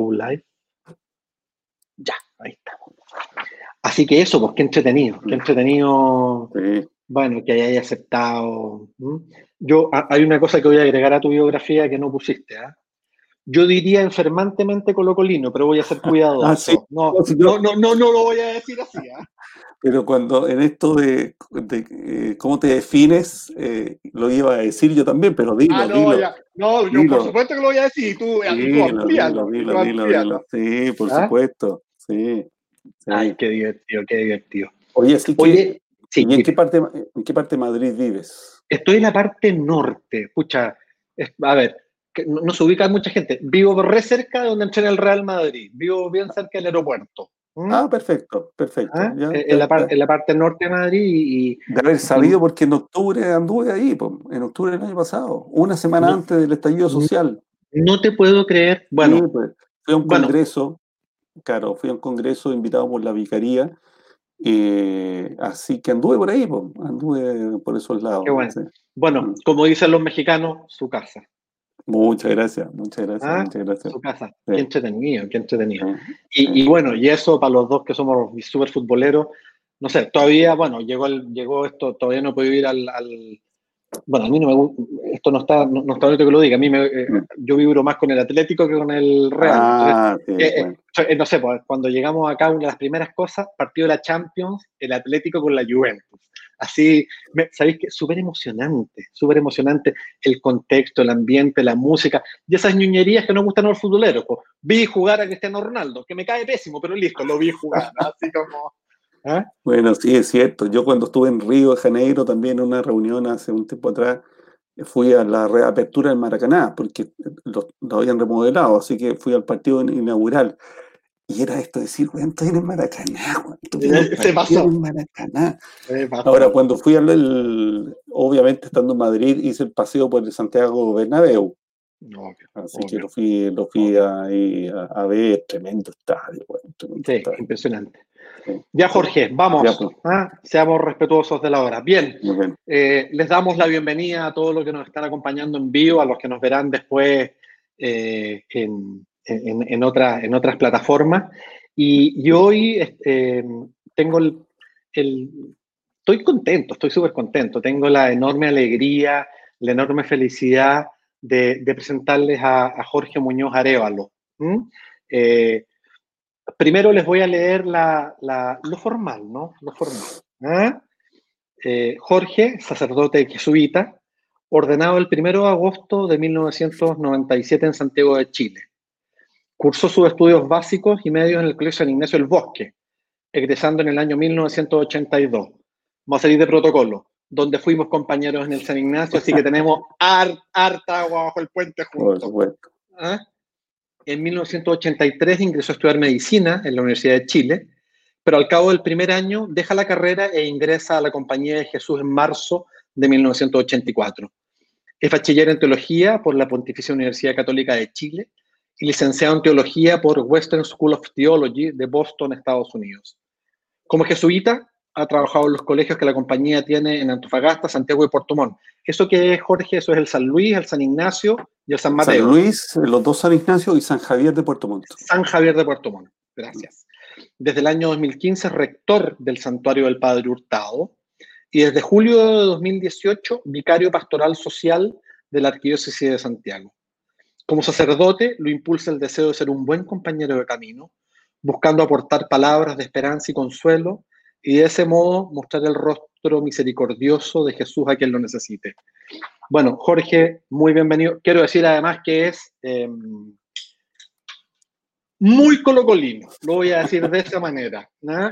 Go Live. Ya, ahí estamos. Así que eso, pues qué entretenido, qué entretenido, bueno, que hayáis aceptado. Yo, hay una cosa que voy a agregar a tu biografía que no pusiste, ¿ah? Yo diría enfermantemente colocolino, pero voy a ser cuidadoso. Ah, no, no, no, no, no, lo voy a decir así. ¿ah? Pero cuando en esto de, eh, cómo te defines, eh, lo iba a decir yo también, pero dilo, ah, no, Ya. No, yo por supuesto que lo voy a decir, tú, dilo, tú dilo, dilo, dilo, Sí, por ¿Ah? supuesto, sí, Ay, qué divertido, qué divertido. Oye, sí Oye, sí, ¿y en qué, parte, en qué parte de Madrid vives? Estoy en la parte norte, escucha, a ver, no, se ubica mucha gente. Vivo re cerca de donde entrena el Real Madrid. Vivo bien cerca del aeropuerto. ¿Mm? Ah, perfecto, perfecto. ¿Ah? En, la en, la parte norte de Madrid y... De haber sabido porque en octubre anduve ahí, en octubre del año pasado, una semana antes del estallido social. No te puedo creer. Bueno, pues, fui a un congreso, claro, fui a un congreso invitado por la vicaría, eh, así que anduve por ahí, anduve por esos lados. bueno. Mm. como dicen los mexicanos, su casa. Muchas gracias, muchas gracias, ah, muchas gracias. Su casa, qué entretenido, qué entretenido. Y, y, bueno, y eso para los dos que somos súper futboleros, no sé, todavía, bueno, llegó, el, llegó esto, todavía no puedo ir al, al, bueno, a mí no me gusta, esto no está, no, está bonito que lo diga, a mí me, eh, mm. yo vibro más con el Atlético que con el Real. Ah, eh, eh, no sé, pues, cuando llegamos acá, una de las primeras cosas, partido de la Champions, el Atlético con la Juventus. Así, ¿sabéis qué? Súper emocionante, súper emocionante el contexto, el ambiente, la música y esas ñuñerías que no gustan a los futboleros. Vi jugar a Cristiano Ronaldo, que me cae pésimo, pero listo, lo vi jugar, así como... ¿Ah? Bueno, sí, es cierto. Yo cuando estuve en Río de Janeiro, también en una reunión hace un tiempo atrás, fui a la reapertura del Maracaná, porque lo, habían remodelado, así que fui al partido inaugural. Y era esto decir, güey, estoy en el Maracaná, Se pasó. En Maracaná. Ahora, cuando fui al, obviamente estando en Madrid, hice el paseo por el Santiago Bernabéu. Así que lo fui, lo fui ahí a, ver, tremendo estadio. sí, impresionante. Ya, Jorge, vamos. Pues. ¿ah? Seamos respetuosos de la hora. Bien, eh, les damos la bienvenida a todos los que nos están acompañando en vivo, a los que nos verán después eh, en, en, otras plataformas. Y, hoy este, tengo el, Estoy contento, estoy súper contento. Tengo la enorme alegría, la enorme felicidad de, presentarles a, Jorge Muñoz Arevalo primero les voy a leer lo formal, ¿no? Lo formal. ¿ah? Eh, Jorge, sacerdote jesuita, ordenado el 1 de agosto de 1997 en Santiago de Chile. Cursó sus estudios básicos y medios en el Colegio San Ignacio del Bosque, egresando en el año 1982. Vamos a salir de protocolo, donde fuimos compañeros en el San Ignacio, así que tenemos harta agua bajo el puente juntos. ¿Ah? En 1983 ingresó a estudiar medicina en la Universidad de Chile, pero al cabo del primer año deja la carrera e ingresa a la Compañía de Jesús en marzo de 1984. Es bachiller en teología por la Pontificia Universidad Católica de Chile y licenciado en teología por Western School of Theology de Boston, Estados Unidos. Como jesuita, ha trabajado en los colegios que la compañía tiene en Antofagasta, Santiago y Puerto Montt. ¿Eso qué es, Jorge? Eso es el San Luis, el San Ignacio y el San Mateo. San Luis, los dos San Ignacio y San Javier de Puerto Montt. San Javier de Puerto Montt, gracias. Desde el año 2015 rector del Santuario del Padre Hurtado y desde julio de 2018 vicario pastoral social de la Arquidiócesis de Santiago. Como sacerdote lo impulsa el deseo de ser un buen compañero de camino, buscando aportar palabras de esperanza y consuelo y de ese modo mostrar el rostro misericordioso de Jesús a quien lo necesite. Bueno, Jorge, muy bienvenido. Quiero decir además que es em, muy colocolino, lo voy a decir de esa manera.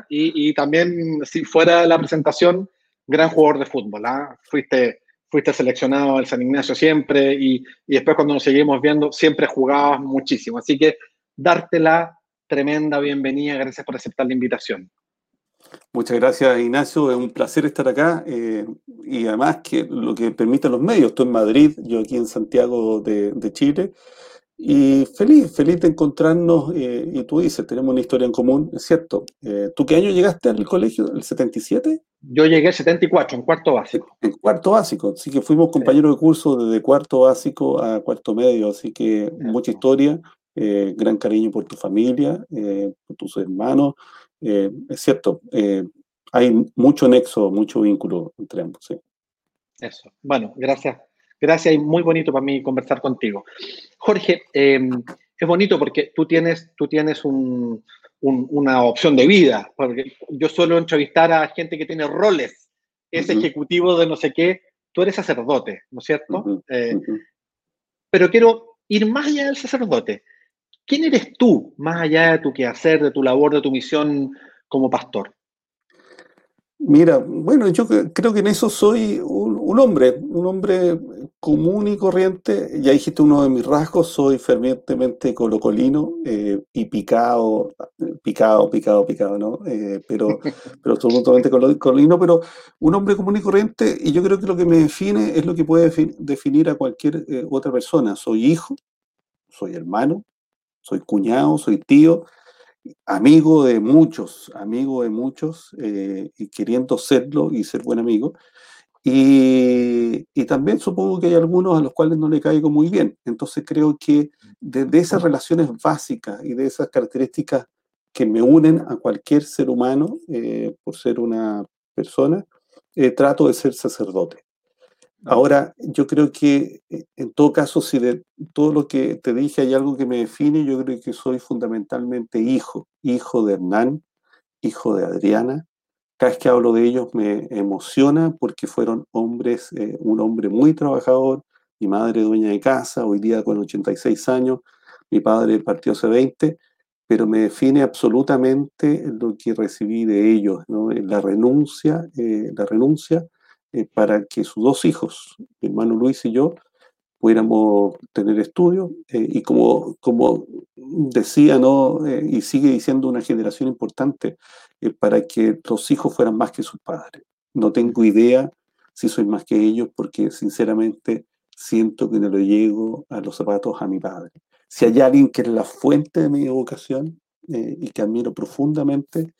Y, también, si fuera la presentación, gran jugador de fútbol. ¿ah? Fuiste, fuiste seleccionado al San Ignacio siempre y, y después cuando nos seguimos viendo, siempre jugabas muchísimo. Así que darte la tremenda bienvenida, gracias por aceptar la invitación. Muchas gracias, Ignacio. Es un placer estar acá eh, y además que lo que permiten los medios. Tú en Madrid, yo aquí en Santiago de, Chile. Y feliz, feliz de encontrarnos. Eh, y tú dices, tenemos una historia en común, es cierto. Eh, ¿Tú qué año llegaste al colegio? ¿El 77? Yo llegué el 74, en cuarto básico. En cuarto básico, así que fuimos compañeros de curso desde cuarto básico a cuarto medio, así que mucha historia. gran cariño por tu familia, por tus hermanos. es cierto, hay mucho nexo, mucho vínculo entre ambos. Eso. Bueno, gracias. Gracias y muy bonito para mí conversar contigo. Jorge, em, es bonito porque tú tienes, tú tienes una opción de vida, porque yo suelo entrevistar a gente que tiene roles, es ejecutivo de no sé qué, tú eres sacerdote, ¿no es cierto? Eh, pero quiero ir más allá del sacerdote. ¿Quién eres tú, más allá de tu quehacer, de tu labor, de tu misión como pastor? Mira, bueno, yo creo que en eso soy un, hombre, un hombre común y corriente. Ya dijiste uno de mis rasgos, soy fervientemente colocolino eh, y picado, picado, picado, picado, ¿no? Eh, pero, pero absolutamente colocolino, pero un hombre común y corriente. Y yo creo que lo que me define es lo que puede definir a cualquier eh, otra persona. Soy hijo, soy hermano, soy cuñado, soy tío amigo de muchos, amigo de muchos, eh, y queriendo serlo y ser buen amigo. Y, también supongo que hay algunos a los cuales no le caigo muy bien. Entonces creo que de, esas relaciones básicas y de esas características que me unen a cualquier ser humano eh, por ser una persona, eh, trato de ser sacerdote. Ahora, yo creo que eh, en todo caso, si de todo lo que te dije hay algo que me define, yo creo que soy fundamentalmente hijo, hijo de Hernán, hijo de Adriana. Cada vez que hablo de ellos me emociona porque fueron hombres, eh, un hombre muy trabajador, mi madre dueña de casa, hoy día con 86 años, mi padre partió hace 20, pero me define absolutamente lo que recibí de ellos, la renuncia, eh, la renuncia eh, para que sus dos hijos, mi hermano Luis y yo, pudiéramos tener estudio. Eh, y como, como decía, ¿no? Eh, y sigue diciendo una generación importante, para que los hijos fueran más que sus padres. No tengo idea si soy más que ellos, porque sinceramente siento que no le llego a los zapatos a mi padre. Si hay alguien que es la fuente de mi vocación y que admiro profundamente,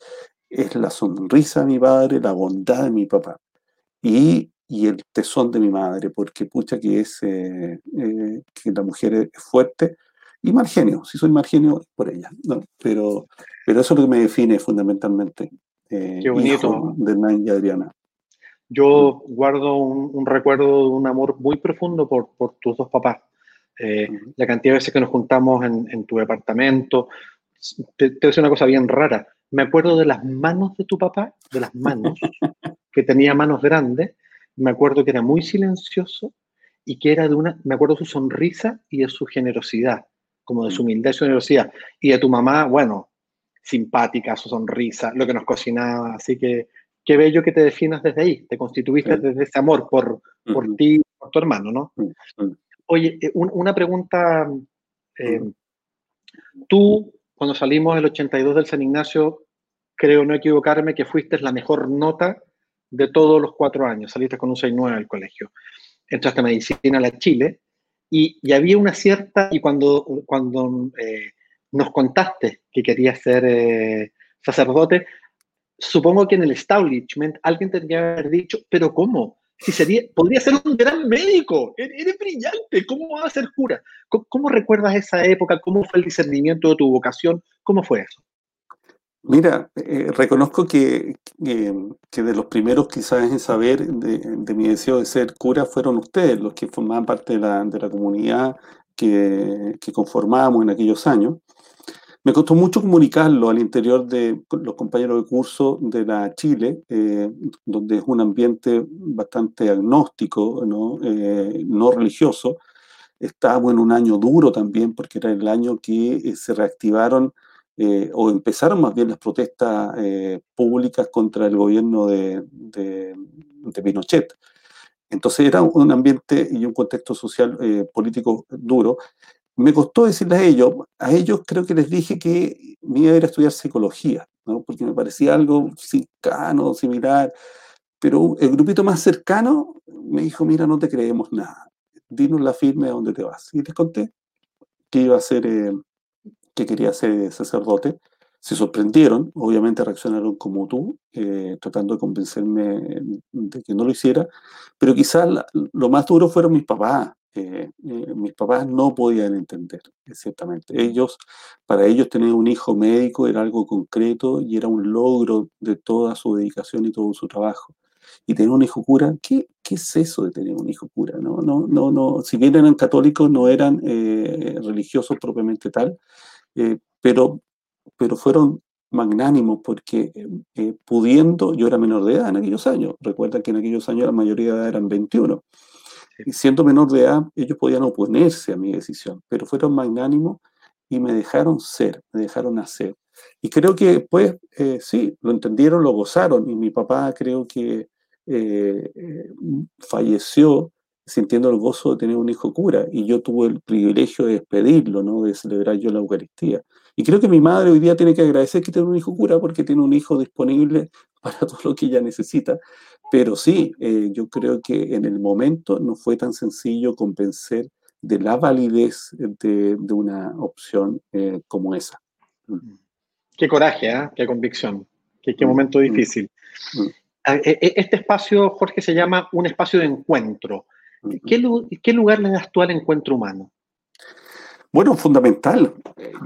es la sonrisa de mi padre, la bondad de mi papá y, y, el tesón de mi madre, porque pucha que es eh, eh, que la mujer es fuerte y mal genio, si soy mal genio por ella, ¿no? pero, pero eso es lo que me define fundamentalmente. Eh, Qué bonito. de Hernán y Adriana. Yo guardo un, recuerdo de un amor muy profundo por, por tus dos papás. Eh, la cantidad de veces que nos juntamos en, en tu departamento. Te, te voy a decir una cosa bien rara. Me acuerdo de las manos de tu papá, de las manos, que tenía manos grandes, me acuerdo que era muy silencioso y que era de una, me acuerdo de su sonrisa y de su generosidad, como de su humildad y su generosidad. Y de tu mamá, bueno, simpática, su sonrisa, lo que nos cocinaba, así que qué bello que te definas desde ahí, te constituiste desde ese amor por, por ti por tu hermano, ¿no? Oye, eh, una pregunta, eh, tú cuando salimos el 82 del San Ignacio, creo no equivocarme que fuiste la mejor nota de todos los cuatro años. Saliste con un 6-9 al colegio. Entraste a medicina a la Chile y, había una cierta, y cuando, cuando eh, nos contaste que querías ser eh, sacerdote, supongo que en el establishment alguien tendría que haber dicho, pero ¿cómo? Si sería, podría ser un gran médico, e-, eres brillante, ¿cómo va a ser cura? ¿Cómo, ¿Cómo, recuerdas esa época? ¿Cómo fue el discernimiento de tu vocación? ¿Cómo fue eso? Mira, eh, reconozco que, que, de los primeros quizás en saber de, mi deseo de ser cura fueron ustedes, los que formaban parte de la, de la comunidad que, que, conformábamos en aquellos años. Me costó mucho comunicarlo al interior de los compañeros de curso de la Chile, eh, donde es un ambiente bastante agnóstico, ¿no? Eh, no religioso. Estábamos en un año duro también, porque era el año que se reactivaron eh, o empezaron más bien las protestas eh, públicas contra el gobierno de, de, Pinochet. Entonces era un ambiente y un contexto social eh, político duro. Me costó decirles a ellos, a ellos creo que les dije que me iba a ir a estudiar psicología, ¿no? porque me parecía algo cercano, similar, pero el grupito más cercano me dijo, mira, no te creemos nada, dinos la firme a dónde te vas. Y les conté que iba a ser que quería ser sacerdote. Se sorprendieron, obviamente reaccionaron como tú, eh, tratando de convencerme de que no lo hiciera, pero quizás lo más duro fueron mis papás, eh, eh, mis papás no podían entender, ciertamente. Ellos, para ellos tener un hijo médico era algo concreto y era un logro de toda su dedicación y todo su trabajo. Y tener un hijo cura, ¿qué, qué es eso de tener un hijo cura? No, no, no, no. Si bien eran católicos, no eran eh, religiosos propiamente tal, pero, pero fueron magnánimos porque pudiendo, yo era menor de edad en aquellos años, recuerda que en aquellos años la mayoría de edad eran 21, y siendo menor de edad, ellos podían oponerse a mi decisión, pero fueron magnánimos y me dejaron ser, me dejaron hacer. Y creo que después, eh, sí, lo entendieron, lo gozaron, y mi papá creo que eh, falleció sintiendo el gozo de tener un hijo cura, y yo tuve el privilegio de despedirlo, ¿no? de celebrar yo la Eucaristía. Y creo que mi madre hoy día tiene que agradecer que tiene un hijo cura porque tiene un hijo disponible para todo lo que ella necesita. Pero sí, eh, yo creo que en el momento no fue tan sencillo convencer de la validez de, una opción eh, como esa. Mm. Qué coraje, ¿eh? qué convicción, qué, qué mm, momento mm, difícil. E, e, este espacio, Jorge, se llama un espacio de encuentro. ¿Qué, ¿Qué lugar le das tú al encuentro humano? Bueno, fundamental.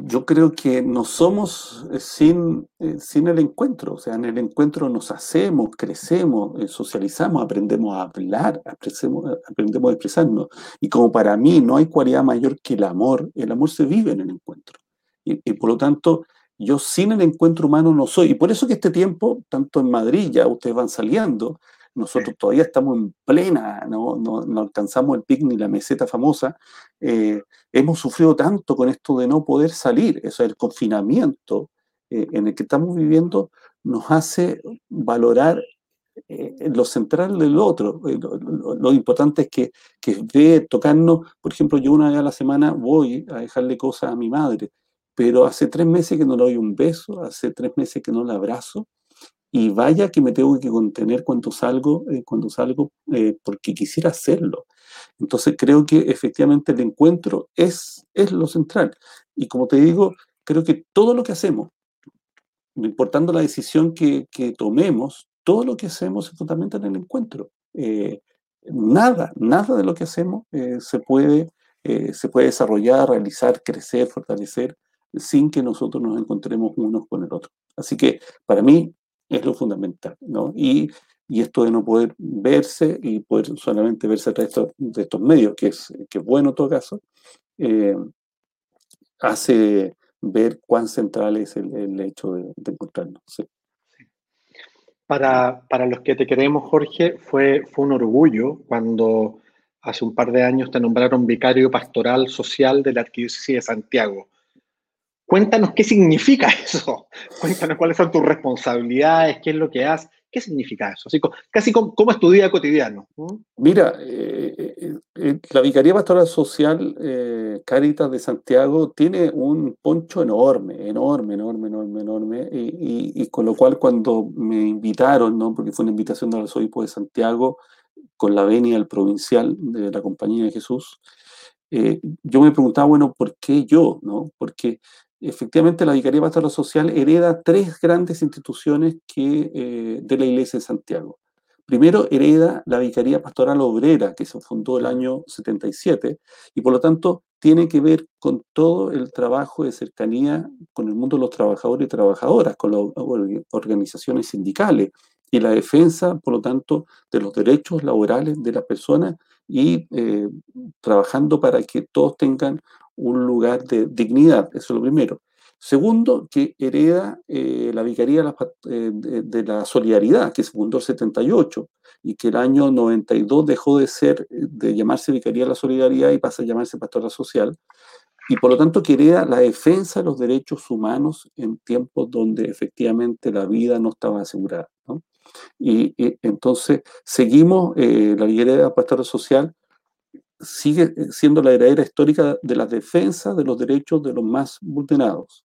Yo creo que no somos eh, sin, eh, sin el encuentro. O sea, en el encuentro nos hacemos, crecemos, eh, socializamos, aprendemos a hablar, aprendemos a expresarnos. Y como para mí no hay cualidad mayor que el amor, el amor se vive en el encuentro. Y, y por lo tanto, yo sin el encuentro humano no soy. Y por eso que este tiempo, tanto en Madrid, ya ustedes van saliendo, nosotros todavía estamos en plena, no, no, alcanzamos el pic ni la meseta famosa. Eh, hemos sufrido tanto con esto de no poder salir, eso el confinamiento eh, en el que estamos viviendo nos hace valorar eh, lo central del otro. Lo, importante es que, que ve tocarnos, por ejemplo, yo una vez a la semana voy a dejarle cosas a mi madre, pero hace tres meses que no le doy un beso, hace tres meses que no la abrazo, y vaya que me tengo que contener cuando salgo, eh, cuando salgo eh, porque quisiera hacerlo. Entonces creo que efectivamente el encuentro es, es lo central. Y como te digo, creo que todo lo que hacemos, no importando la decisión que, que tomemos, todo lo que hacemos es totalmente en el encuentro. Eh, nada, nada de lo que hacemos se, puede, se puede desarrollar, realizar, crecer, fortalecer sin que nosotros nos encontremos unos con el otro. Así que para mí es lo fundamental, ¿no? Y, y, esto de no poder verse y poder solamente verse a través de estos, medios, que es, que es bueno en todo caso, eh, hace ver cuán central es el, hecho de, encontrarnos. Para, para, los que te queremos, Jorge, fue, fue un orgullo cuando hace un par de años te nombraron vicario pastoral social de la Arquidiócesis de Santiago. Cuéntanos qué significa eso. Cuéntanos cuáles son tus responsabilidades, qué es lo que haces, qué significa eso. Así, casi como, es tu día cotidiano. Mira, eh, eh, eh, la Vicaría Pastoral Social Caritas de Santiago tiene un poncho enorme, enorme, enorme, enorme, enorme. Y, con lo cual cuando me invitaron, ¿no? porque fue una invitación del arzobispo de Santiago con la venia al provincial de la Compañía de Jesús, yo me preguntaba, bueno, ¿por qué yo? ¿no? Porque efectivamente la Vicaría Pastoral Social hereda tres grandes instituciones que, eh, de la Iglesia de Santiago. Primero hereda la Vicaría Pastoral Obrera, que se fundó el año 77, y por lo tanto tiene que ver con todo el trabajo de cercanía con el mundo de los trabajadores y trabajadoras, con las organizaciones sindicales, y la defensa, por lo tanto, de los derechos laborales de las personas y eh, trabajando para que todos tengan un lugar de dignidad, eso es lo primero. Segundo, que hereda eh, la Vicaría eh, de, la Solidaridad, que se fundó en 78 y que el año 92 dejó de ser, de llamarse Vicaría de la Solidaridad y pasa a llamarse Pastora Social. Y por lo tanto que hereda la defensa de los derechos humanos en tiempos donde efectivamente la vida no estaba asegurada. Y, entonces seguimos eh, la Vicaría Pastora Social sigue siendo la heredera histórica de la defensa de los derechos de los más vulnerados.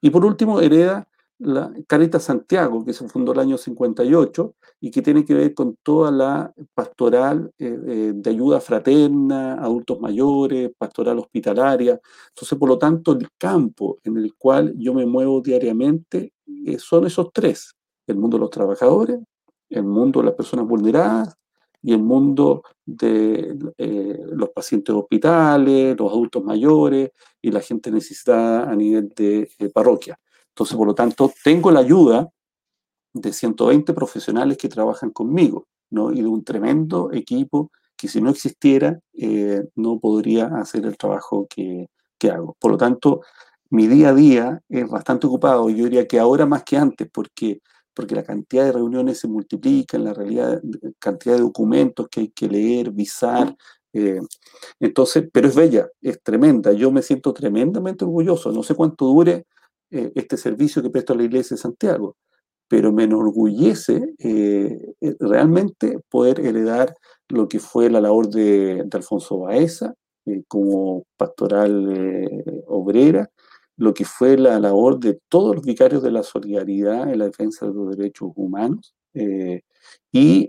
Y por último, hereda la Caritas Santiago, que se fundó el año 58 y que tiene que ver con toda la pastoral eh, eh, de ayuda fraterna, adultos mayores, pastoral hospitalaria. Entonces, por lo tanto, el campo en el cual yo me muevo diariamente eh, son esos tres, el mundo de los trabajadores, el mundo de las personas vulneradas y el mundo de eh, los pacientes hospitales, los adultos mayores y la gente necesitada a nivel de parroquia. Entonces, por lo tanto, tengo la ayuda de 120 profesionales que trabajan conmigo, ¿no? Y de un tremendo equipo que si no existiera, eh, no podría hacer el trabajo que, que, hago. Por lo tanto, mi día a día es bastante ocupado, yo diría que ahora más que antes, porque, porque la cantidad de reuniones se multiplica, la realidad, cantidad de documentos que hay que leer, visar. Eh, entonces, pero es bella, es tremenda, yo me siento tremendamente orgulloso, no sé cuánto dure eh, este servicio que presto a la Iglesia de Santiago, pero me enorgullece eh, eh, realmente poder heredar lo que fue la labor de, Alfonso Baeza como pastoral obrera, lo que fue la labor de todos los vicarios de la solidaridad en la defensa de los derechos humanos y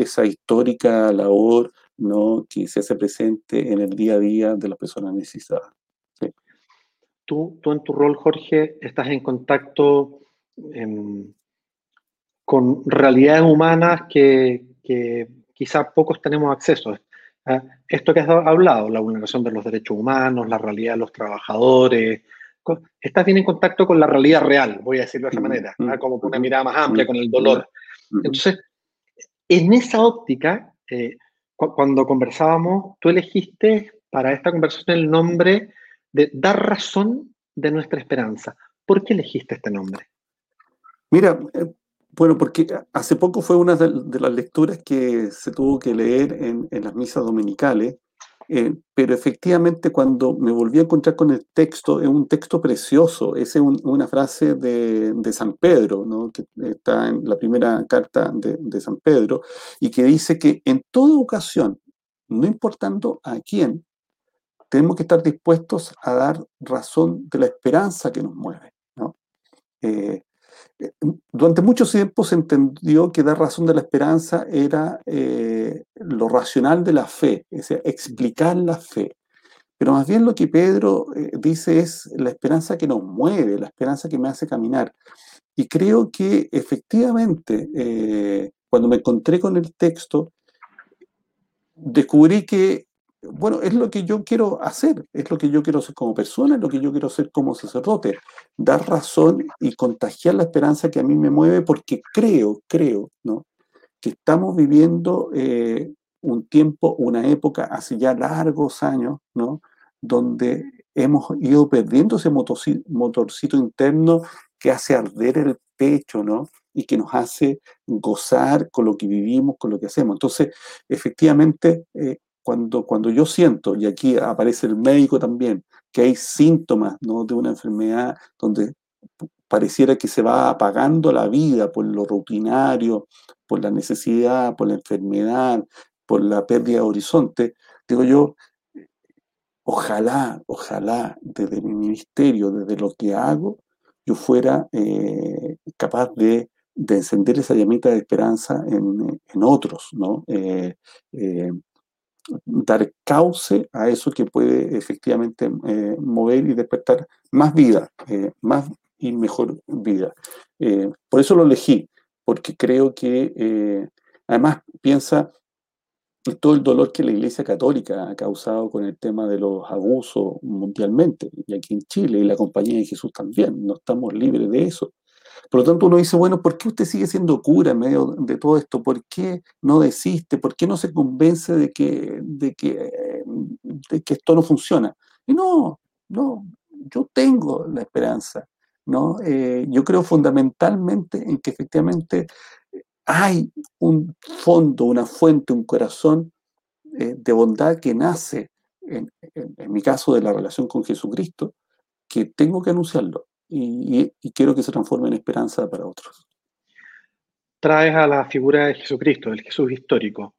esa histórica labor ¿no? que se hace presente en el día a día de las personas necesitadas. Tú, tú en tu rol, Jorge, estás en contacto em, con realidades humanas que, que quizá pocos tenemos acceso. ¿ah? Esto que has hablado, la vulneración de los derechos humanos, la realidad de los trabajadores, estás bien en contacto con la realidad real, voy a decirlo de esa manera, ¿ah? como con una mirada más amplia, con el dolor. Entonces, en esa óptica, eh, cuando conversábamos, tú elegiste para esta conversación el nombre de dar razón de nuestra esperanza. ¿Por qué elegiste este nombre? Mira, eh, bueno, porque hace poco fue una de, las lecturas que se tuvo que leer en, las misas dominicales, eh, pero efectivamente cuando me volví a encontrar con el texto, es un texto precioso, es una frase de, San Pedro, ¿no? que está en la primera carta de, de San Pedro, y que dice que en toda ocasión, no importando a quién, tenemos que estar dispuestos a dar razón de la esperanza que nos mueve. Eh, eh, durante mucho tiempo se entendió que dar razón de la esperanza era eh, lo racional de la fe, es decir, explicar la fe. Pero más bien lo que Pedro dice es la esperanza que nos mueve, la esperanza que me hace caminar. Y creo que efectivamente, cuando me encontré con el texto, descubrí que bueno, es lo que yo quiero hacer, es lo que yo quiero hacer como persona, es lo que yo quiero hacer como sacerdote, dar razón y contagiar la esperanza que a mí me mueve porque creo, creo, ¿no? Que estamos viviendo eh, un tiempo, una época, hace ya largos años, ¿no? Donde hemos ido perdiendo ese motorcito, interno que hace arder el pecho, ¿no? Y que nos hace gozar con lo que vivimos, con lo que hacemos. Entonces, efectivamente, eh, cuando, yo siento, y aquí aparece el médico también, que hay síntomas ¿no? de una enfermedad donde pareciera que se va apagando la vida por lo rutinario, por la necesidad, por la enfermedad, por la pérdida de horizonte, digo yo, ojalá, ojalá desde mi ministerio, desde lo que hago, yo fuera eh, capaz de, encender esa llamita de esperanza en, otros, ¿no? Eh, eh, dar cauce a eso que puede efectivamente eh, mover y despertar más vida, eh, más y mejor vida. Eh, por eso lo elegí, porque creo que además piensa todo el dolor que la Iglesia Católica ha causado con el tema de los abusos mundialmente, y aquí en Chile, y la Compañía de Jesús también, no estamos libres de eso. Por lo tanto, uno dice, bueno, ¿por qué usted sigue siendo cura en medio de todo esto? ¿Por qué no desiste? ¿Por qué no se convence de que, de que, de que esto no funciona? Y no, no, yo tengo la esperanza, ¿no? Eh, yo creo fundamentalmente en que efectivamente hay un fondo, una fuente, un corazón eh, de bondad que nace, en, en mi caso, de la relación con Jesucristo, que tengo que anunciarlo y, quiero que se transforme en esperanza para otros. Traes a la figura de Jesucristo, el Jesús histórico.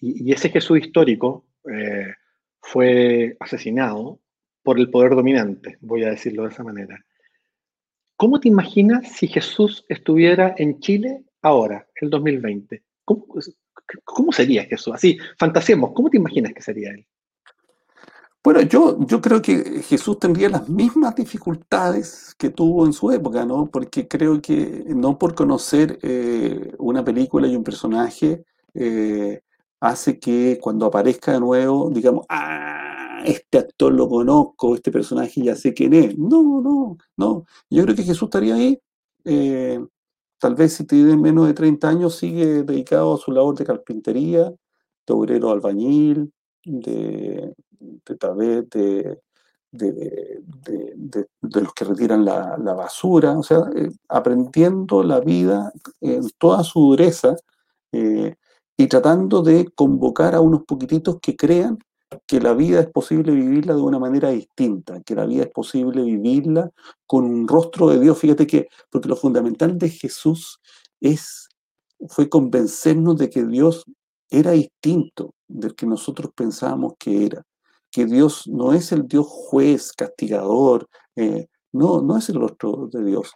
Y, ese Jesús histórico eh, fue asesinado por el poder dominante, voy a decirlo de esa manera. ¿Cómo te imaginas si Jesús estuviera en Chile ahora, el 2020? ¿Cómo, cómo sería Jesús? Así, fantasiemos, ¿cómo te imaginas que sería él? Bueno, yo, yo creo que Jesús tendría las mismas dificultades que tuvo en su época, ¿no? Porque creo que no por conocer eh, una película y un personaje eh, hace que cuando aparezca de nuevo, digamos, ah, este actor lo conozco, este personaje ya sé quién es. No, no, no. Yo creo que Jesús estaría ahí. Eh, tal vez si tiene menos de 30 años sigue dedicado a su labor de carpintería, de obrero albañil, de, de tal vez de, de, los que retiran la, basura, o sea, eh, aprendiendo la vida en toda su dureza eh, y tratando de convocar a unos poquititos que crean que la vida es posible vivirla de una manera distinta, que la vida es posible vivirla con un rostro de Dios. Fíjate que, porque lo fundamental de Jesús es, fue convencernos de que Dios era distinto del que nosotros pensábamos que era que Dios no es el Dios juez, castigador, eh, no, no es el rostro de Dios.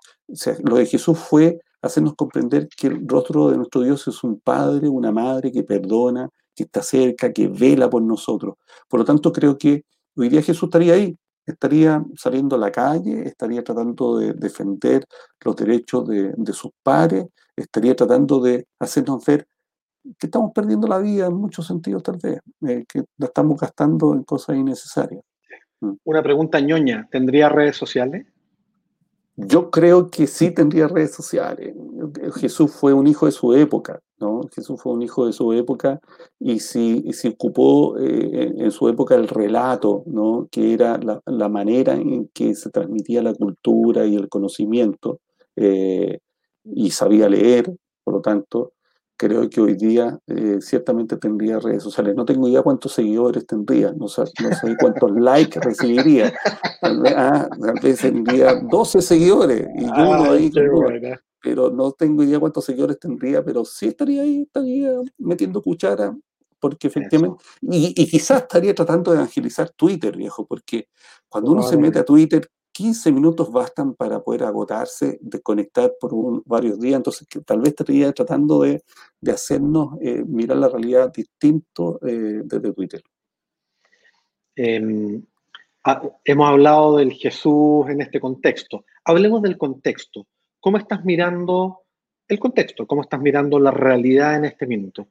Lo de Jesús fue hacernos comprender que el rostro de nuestro Dios es un padre, una madre que perdona, que está cerca, que vela por nosotros. Por lo tanto, creo que hoy día Jesús estaría ahí, estaría saliendo a la calle, estaría tratando de defender los derechos de, sus pares, estaría tratando de hacernos ver que estamos perdiendo la vida en muchos sentidos tal vez, eh, que la estamos gastando en cosas innecesarias. Mm. Una pregunta ñoña, ¿tendría redes sociales? Yo creo que sí tendría redes sociales. Jesús fue un hijo de su época, ¿no? Jesús fue un hijo de su época y si, si ocupó eh, en su época el relato, ¿no? Que era la, la, manera en que se transmitía la cultura y el conocimiento eh, y sabía leer, por lo tanto, creo que hoy día eh, ciertamente tendría redes sociales. No tengo idea cuántos seguidores tendría, no sé, cuántos likes recibiría. Tal vez, ah, tendría 12 seguidores y yo ah, ahí pero no tengo idea cuántos seguidores tendría, pero sí estaría ahí, estaría metiendo cuchara, porque efectivamente, y, y, quizás estaría tratando de evangelizar Twitter, viejo, porque cuando uno se mete a Twitter, 15 minutos bastan para poder agotarse, desconectar por varios días, entonces tal vez estaría tratando de, hacernos eh, mirar la realidad distinto eh, desde Twitter. Em, hemos hablado del Jesús en este contexto. Hablemos del contexto. ¿Cómo estás mirando el contexto? ¿Cómo estás mirando la realidad en este minuto?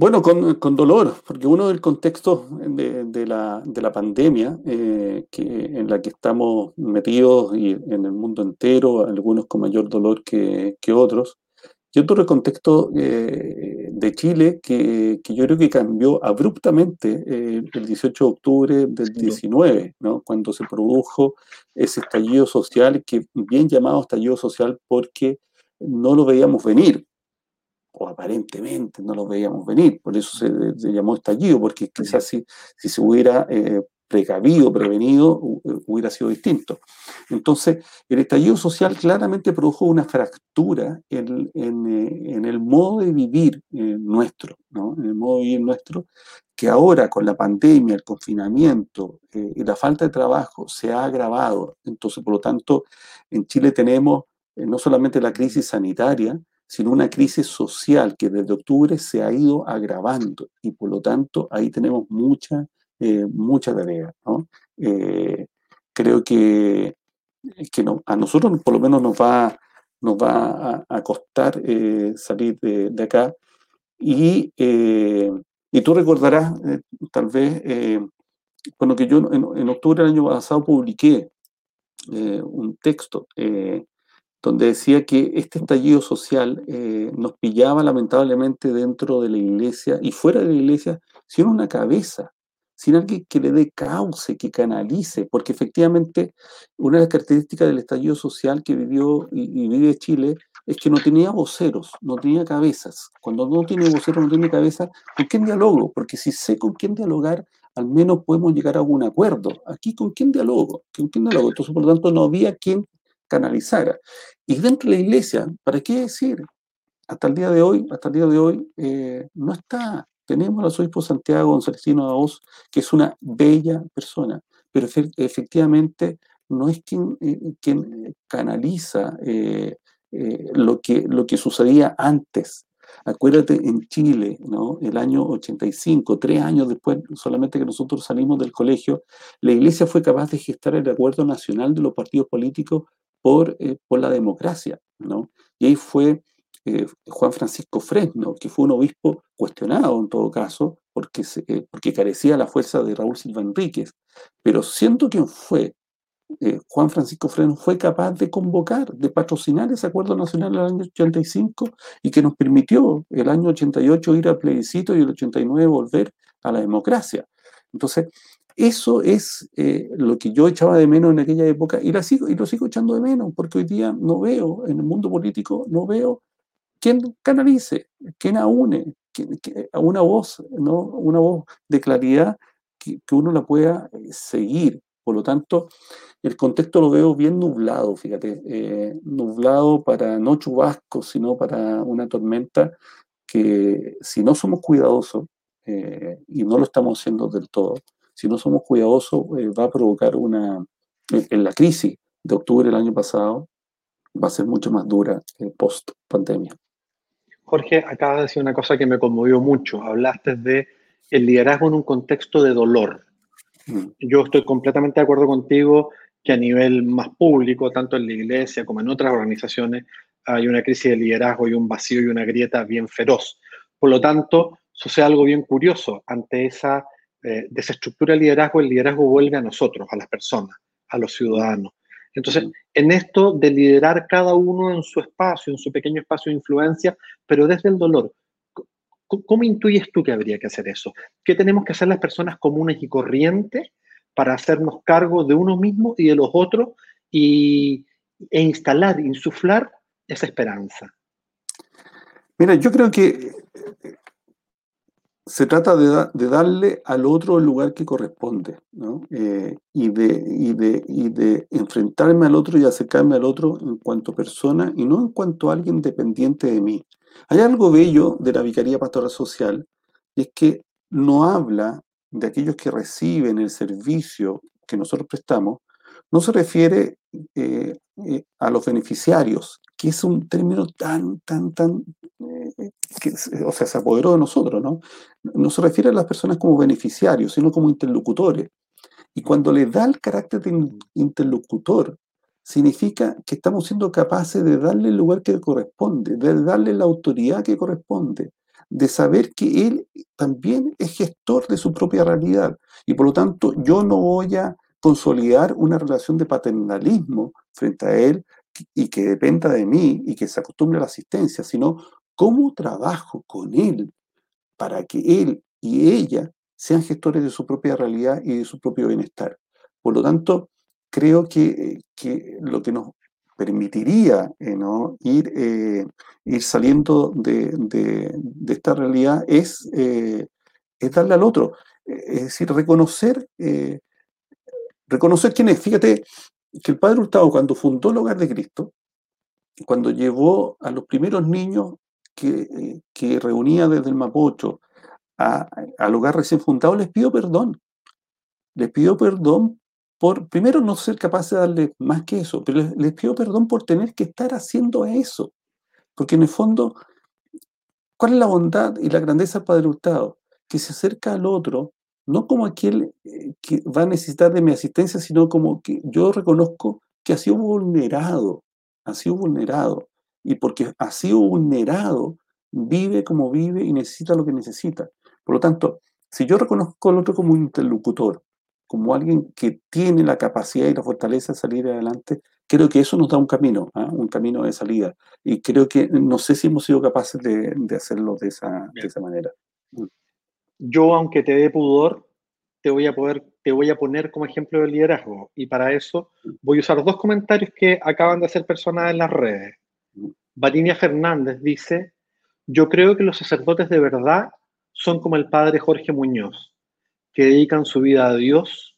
Bueno, con, con, dolor, porque uno del contexto de, de, la, de la, pandemia eh, que, en la que estamos metidos y en el mundo entero, algunos con mayor dolor que, que otros, y otro del contexto eh, de Chile que, que, yo creo que cambió abruptamente eh, el 18 de octubre del 19, ¿no? cuando se produjo ese estallido social, que bien llamado estallido social porque no lo veíamos venir o aparentemente no lo veíamos venir, por eso se, llamó estallido, porque quizás si, si se hubiera eh, precavido, prevenido, eh, hubiera sido distinto. Entonces, el estallido social claramente produjo una fractura en, en, eh, en el modo de vivir nuestro, ¿no? en el modo de vivir nuestro, que ahora con la pandemia, el confinamiento y la falta de trabajo se ha agravado. Entonces, por lo tanto, en Chile tenemos no solamente la crisis sanitaria, sino una crisis social que desde octubre se ha ido agravando y por lo tanto ahí tenemos mucha, eh, mucha tarea. ¿no? Eh, creo que, que no, a nosotros por lo menos nos va, nos va a, costar eh, salir de, acá y, y, tú recordarás tal vez, bueno, que yo en, en, octubre del año pasado publiqué un texto donde decía que este estallido social eh, nos pillaba lamentablemente dentro de la iglesia y fuera de la iglesia sin una cabeza, sin alguien que le dé cauce, que canalice, porque efectivamente una de las características del estallido social que vivió y, vive Chile es que no tenía voceros, no tenía cabezas. Cuando no tiene voceros, no tiene cabeza, ¿con quién dialogo? Porque si sé con quién dialogar, al menos podemos llegar a un acuerdo. Aquí, ¿con quién dialogo? ¿Con quién dialogo? Entonces, por lo tanto, no había quien canalizara. Y dentro de la iglesia, ¿para qué decir? Hasta el día de hoy, hasta el día de hoy, eh, no está. Tenemos al arzobispo Santiago Gonzalesino Daos, que es una bella persona, pero efectivamente no es quien, eh, quien canaliza eh, lo, que, lo que sucedía antes. Acuérdate en Chile, ¿no? El año 85, tres años después solamente que nosotros salimos del colegio, la iglesia fue capaz de gestar el acuerdo nacional de los partidos políticos por, eh, por la democracia, ¿no? Y ahí fue eh, Juan Francisco Fresno, que fue un obispo cuestionado en todo caso, porque, eh, porque carecía la fuerza de Raúl Silva Enríquez, pero siendo quien fue, eh, Juan Francisco Fresno fue capaz de convocar, de patrocinar ese acuerdo nacional en el año 85 y que nos permitió el año 88 ir al plebiscito y el 89 volver a la democracia. Entonces, eso es lo que yo echaba de menos en aquella época y, la sigo, y lo sigo echando de menos, porque hoy día no veo, en el mundo político, no veo quien canalice, quien aúne, a una voz, ¿no? una voz de claridad que, uno la pueda eh, seguir. Por lo tanto, el contexto lo veo bien nublado, fíjate, eh, nublado para no chubascos, sino para una tormenta que si no somos cuidadosos, eh, y no lo estamos haciendo del todo, si no somos cuidadosos, va a provocar una, en la crisis de octubre del año pasado, va a ser mucho más dura post pandemia. Jorge, acabas de decir una cosa que me conmovió mucho. Hablaste de el liderazgo en un contexto de dolor. Mm. Yo estoy completamente de acuerdo contigo que a nivel más público, tanto en la iglesia como en otras organizaciones, hay una crisis de liderazgo y un vacío y una grieta bien feroz. Por lo tanto, sucede algo bien curioso. Ante esa eh, desestructura del liderazgo, el liderazgo vuelve a nosotros, a las personas, a los ciudadanos. Entonces, en esto de liderar cada uno en su espacio, en su pequeño espacio de influencia, pero desde el dolor, ¿cómo intuyes tú que habría que hacer eso? ¿Qué tenemos que hacer las personas comunes y corrientes para hacernos cargo de uno mismo y de los otros y, e instalar, insuflar esa esperanza? Mira, yo creo que se trata de, darle al otro el lugar que corresponde, ¿no? Eh, y, de, de, enfrentarme al otro y acercarme al otro en cuanto persona y no en cuanto alguien dependiente de mí. Hay algo bello de la Vicaría Pastoral Social, y es que no habla de aquellos que reciben el servicio que nosotros prestamos, no se refiere eh, eh, a los beneficiarios, que es un término tan, tan, tan o sea, se apoderó de nosotros, ¿no? No se refiere a las personas como beneficiarios, sino como interlocutores. Y cuando le da el carácter de interlocutor, significa que estamos siendo capaces de darle el lugar que corresponde, de darle la autoridad que corresponde, de saber que él también es gestor de su propia realidad. Y por lo tanto, yo no voy a consolidar una relación de paternalismo frente a él y que dependa de mí y que se acostumbre a la asistencia, sino ¿Cómo trabajo con él para que él y ella sean gestores de su propia realidad y de su propio bienestar? Por lo tanto, creo que, lo que nos permitiría eh, ir, eh, ir saliendo de, esta realidad es, eh, es, darle al otro. Es decir, reconocer, reconocer quién es. Fíjate que el Padre Hurtado, cuando fundó el Hogar de Cristo, cuando llevó a los primeros niños que, reunía desde el Mapocho al hogar recién fundado, les pido perdón. Les pido perdón por, primero, no ser capaz de darle más que eso, pero les, pido perdón por tener que estar haciendo eso. Porque en el fondo, ¿cuál es la bondad y la grandeza del Padre Hurtado? Que se acerca al otro, no como aquel eh, que va a necesitar de mi asistencia, sino como que yo reconozco que ha sido vulnerado, ha sido vulnerado y porque ha sido vulnerado, vive como vive y necesita lo que necesita. Por lo tanto, si yo reconozco al otro como un interlocutor, como alguien que tiene la capacidad y la fortaleza de salir adelante, creo que eso nos da un camino, ¿ah? un camino de salida. Y creo que no sé si hemos sido capaces de, hacerlo de esa, de esa manera. Yo, aunque te dé pudor, te voy a poder, te voy a poner como ejemplo de liderazgo. Y para eso voy a usar dos comentarios que acaban de hacer personas en las redes. Varinia Fernández dice, yo creo que los sacerdotes de verdad son como el padre Jorge Muñoz, que dedican su vida a Dios.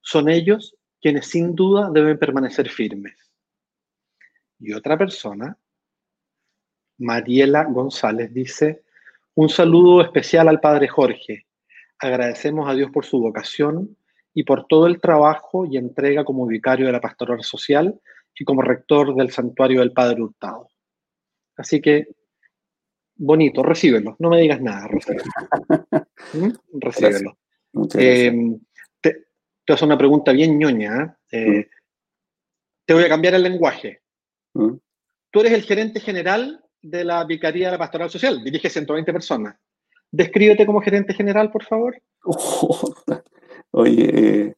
Son ellos quienes sin duda deben permanecer firmes. Y otra persona, Mariela González, dice, un saludo especial al padre Jorge. Agradecemos a Dios por su vocación y por todo el trabajo y entrega como vicario de la pastoral social y como rector del santuario del Padre Hurtado. Así que, bonito, recíbelo. No me digas nada, recíbelo. ¿Mm? Recíbelo. Eh, te, te voy a hacer una pregunta bien ñoña. ¿eh? Eh, te voy a cambiar el lenguaje. ¿Mm? Tú eres el gerente general de la Vicaría de la Pastoral Social, dirige 120 personas. Descríbete como gerente general, por favor. oye, eh,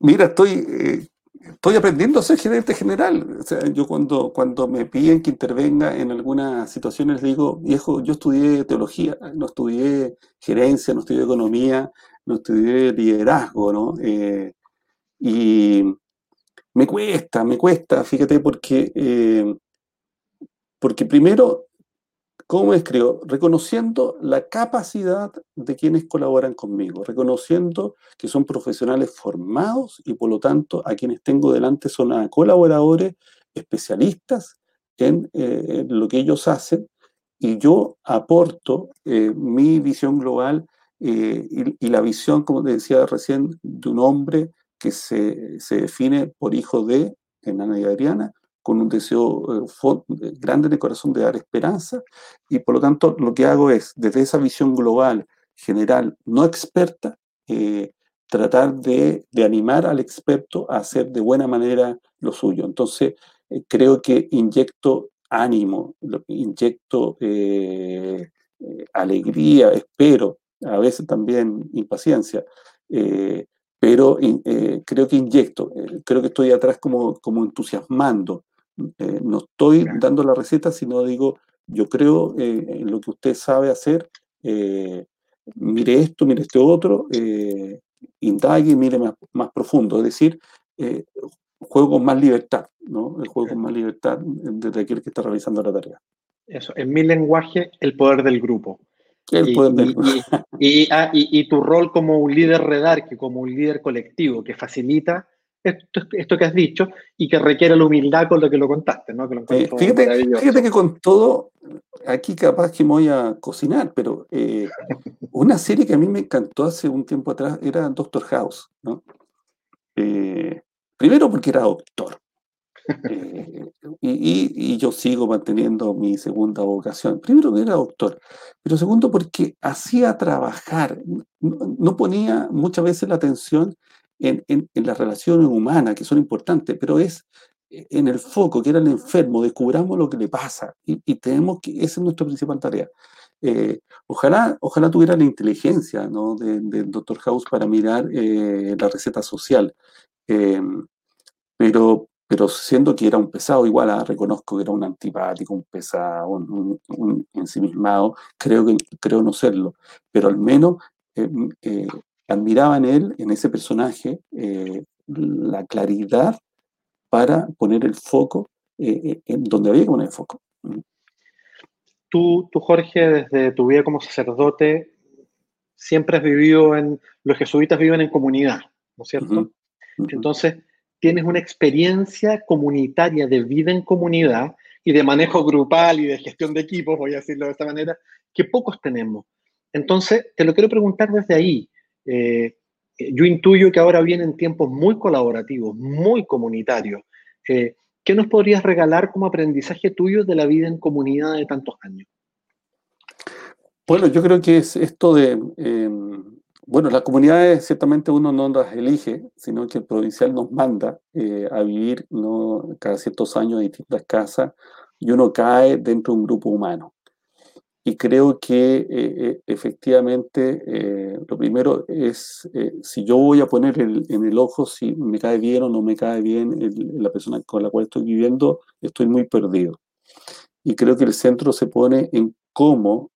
mira, estoy, eh, estoy aprendiendo a ser gerente general. Yo cuando, cuando me piden que intervenga en algunas situaciones, digo, viejo, yo estudié teología, no estudié gerencia, no estudié economía, no estudié liderazgo, ¿no? Eh, y me cuesta, me cuesta, fíjate, porque, porque primero, ¿cómo escribo? Reconociendo la capacidad de quienes colaboran conmigo, reconociendo que son profesionales formados y por lo tanto a quienes tengo delante son colaboradores especialistas en, eh, lo que ellos hacen y yo aporto eh, mi visión global y, y, la visión, como te decía recién, de un hombre que se, se define por hijo de Enana y Adriana, con un deseo eh, grande en el corazón de dar esperanza, y por lo tanto lo que hago es, desde esa visión global, general, no experta, eh, tratar de, de, animar al experto a hacer de buena manera lo suyo. Entonces, eh, creo que inyecto ánimo, inyecto alegría, espero, a veces también impaciencia, pero eh, creo que inyecto, eh, creo que estoy atrás como, como entusiasmando. Eh, no estoy dando la receta, sino digo, yo creo en lo que usted sabe hacer, mire esto, mire este otro, indague, mire más, más profundo. Es decir, juego con más libertad, ¿no? El juego con más libertad desde aquel que está realizando la tarea. Eso, en mi lenguaje, el poder del grupo. Ah, y, tu rol como un líder redarque, como un líder colectivo que facilita esto, esto, que has dicho y que requiere la humildad con lo que lo contaste, ¿no? fíjate, que con todo, aquí capaz que me voy a cocinar, pero eh, una serie que a mí me encantó hace un tiempo atrás era Doctor House, ¿no? Eh, primero porque era doctor, eh, y, yo sigo manteniendo mi segunda vocación. Primero que era doctor, pero segundo porque hacía trabajar, no, ponía muchas veces la atención en, las relaciones humanas, que son importantes, pero es en el foco, que era el enfermo, descubramos lo que le pasa y, tenemos que, esa es nuestra principal tarea. Eh, ojalá, ojalá tuviera la inteligencia ¿no? del doctor House para mirar eh, la receta social. pero, pero siendo que era un pesado, igual ah, reconozco que era un antipático, un pesado, un, ensimismado, creo, que, creo no serlo, pero al menos eh, eh, admiraba en él, en ese personaje, eh, la claridad para poner el foco en donde había que poner el foco. Tú, tú, Jorge, desde tu vida como sacerdote, siempre has vivido en, los jesuitas viven en comunidad, ¿no es cierto? Entonces, tienes una experiencia comunitaria de vida en comunidad y de manejo grupal y de gestión de equipos, voy a decirlo de esta manera, que pocos tenemos. Entonces, te lo quiero preguntar desde ahí. Eh, yo intuyo que ahora vienen tiempos muy colaborativos, muy comunitarios. Eh, ¿Qué nos podrías regalar como aprendizaje tuyo de la vida en comunidad de tantos años? Bueno, yo creo que es esto de em, bueno, las comunidades ciertamente uno no las elige, sino que el provincial nos manda eh, a vivir ¿no? cada ciertos años en distintas casas y uno cae dentro de un grupo humano. Y creo que eh, eh, efectivamente lo primero es, si yo voy a poner en el ojo si me cae bien o no me cae bien la persona con la cual estoy viviendo, estoy muy perdido. Y creo que el centro se pone en cómo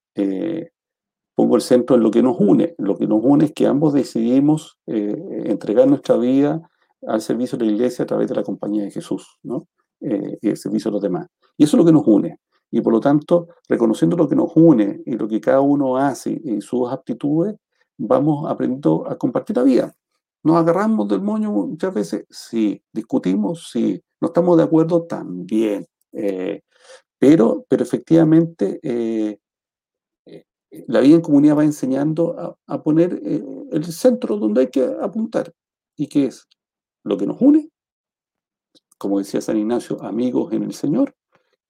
pongo el centro en lo que nos une. Lo que nos une es que ambos decidimos eh, entregar nuestra vida al servicio de la iglesia a través de la compañía de Jesús, ¿no? Eh, y el servicio de los demás. Y eso es lo que nos une. Y por lo tanto, reconociendo lo que nos une y lo que cada uno hace y sus aptitudes, vamos aprendiendo a compartir la vida. ¿Nos agarramos del moño muchas veces? Sí. ¿Discutimos? Sí. ¿No estamos de acuerdo? También. Eh, pero, pero efectivamente la vida en comunidad va enseñando a, poner eh, el centro donde hay que apuntar. ¿Y qué es? Lo que nos une, como decía San Ignacio, amigos en el Señor.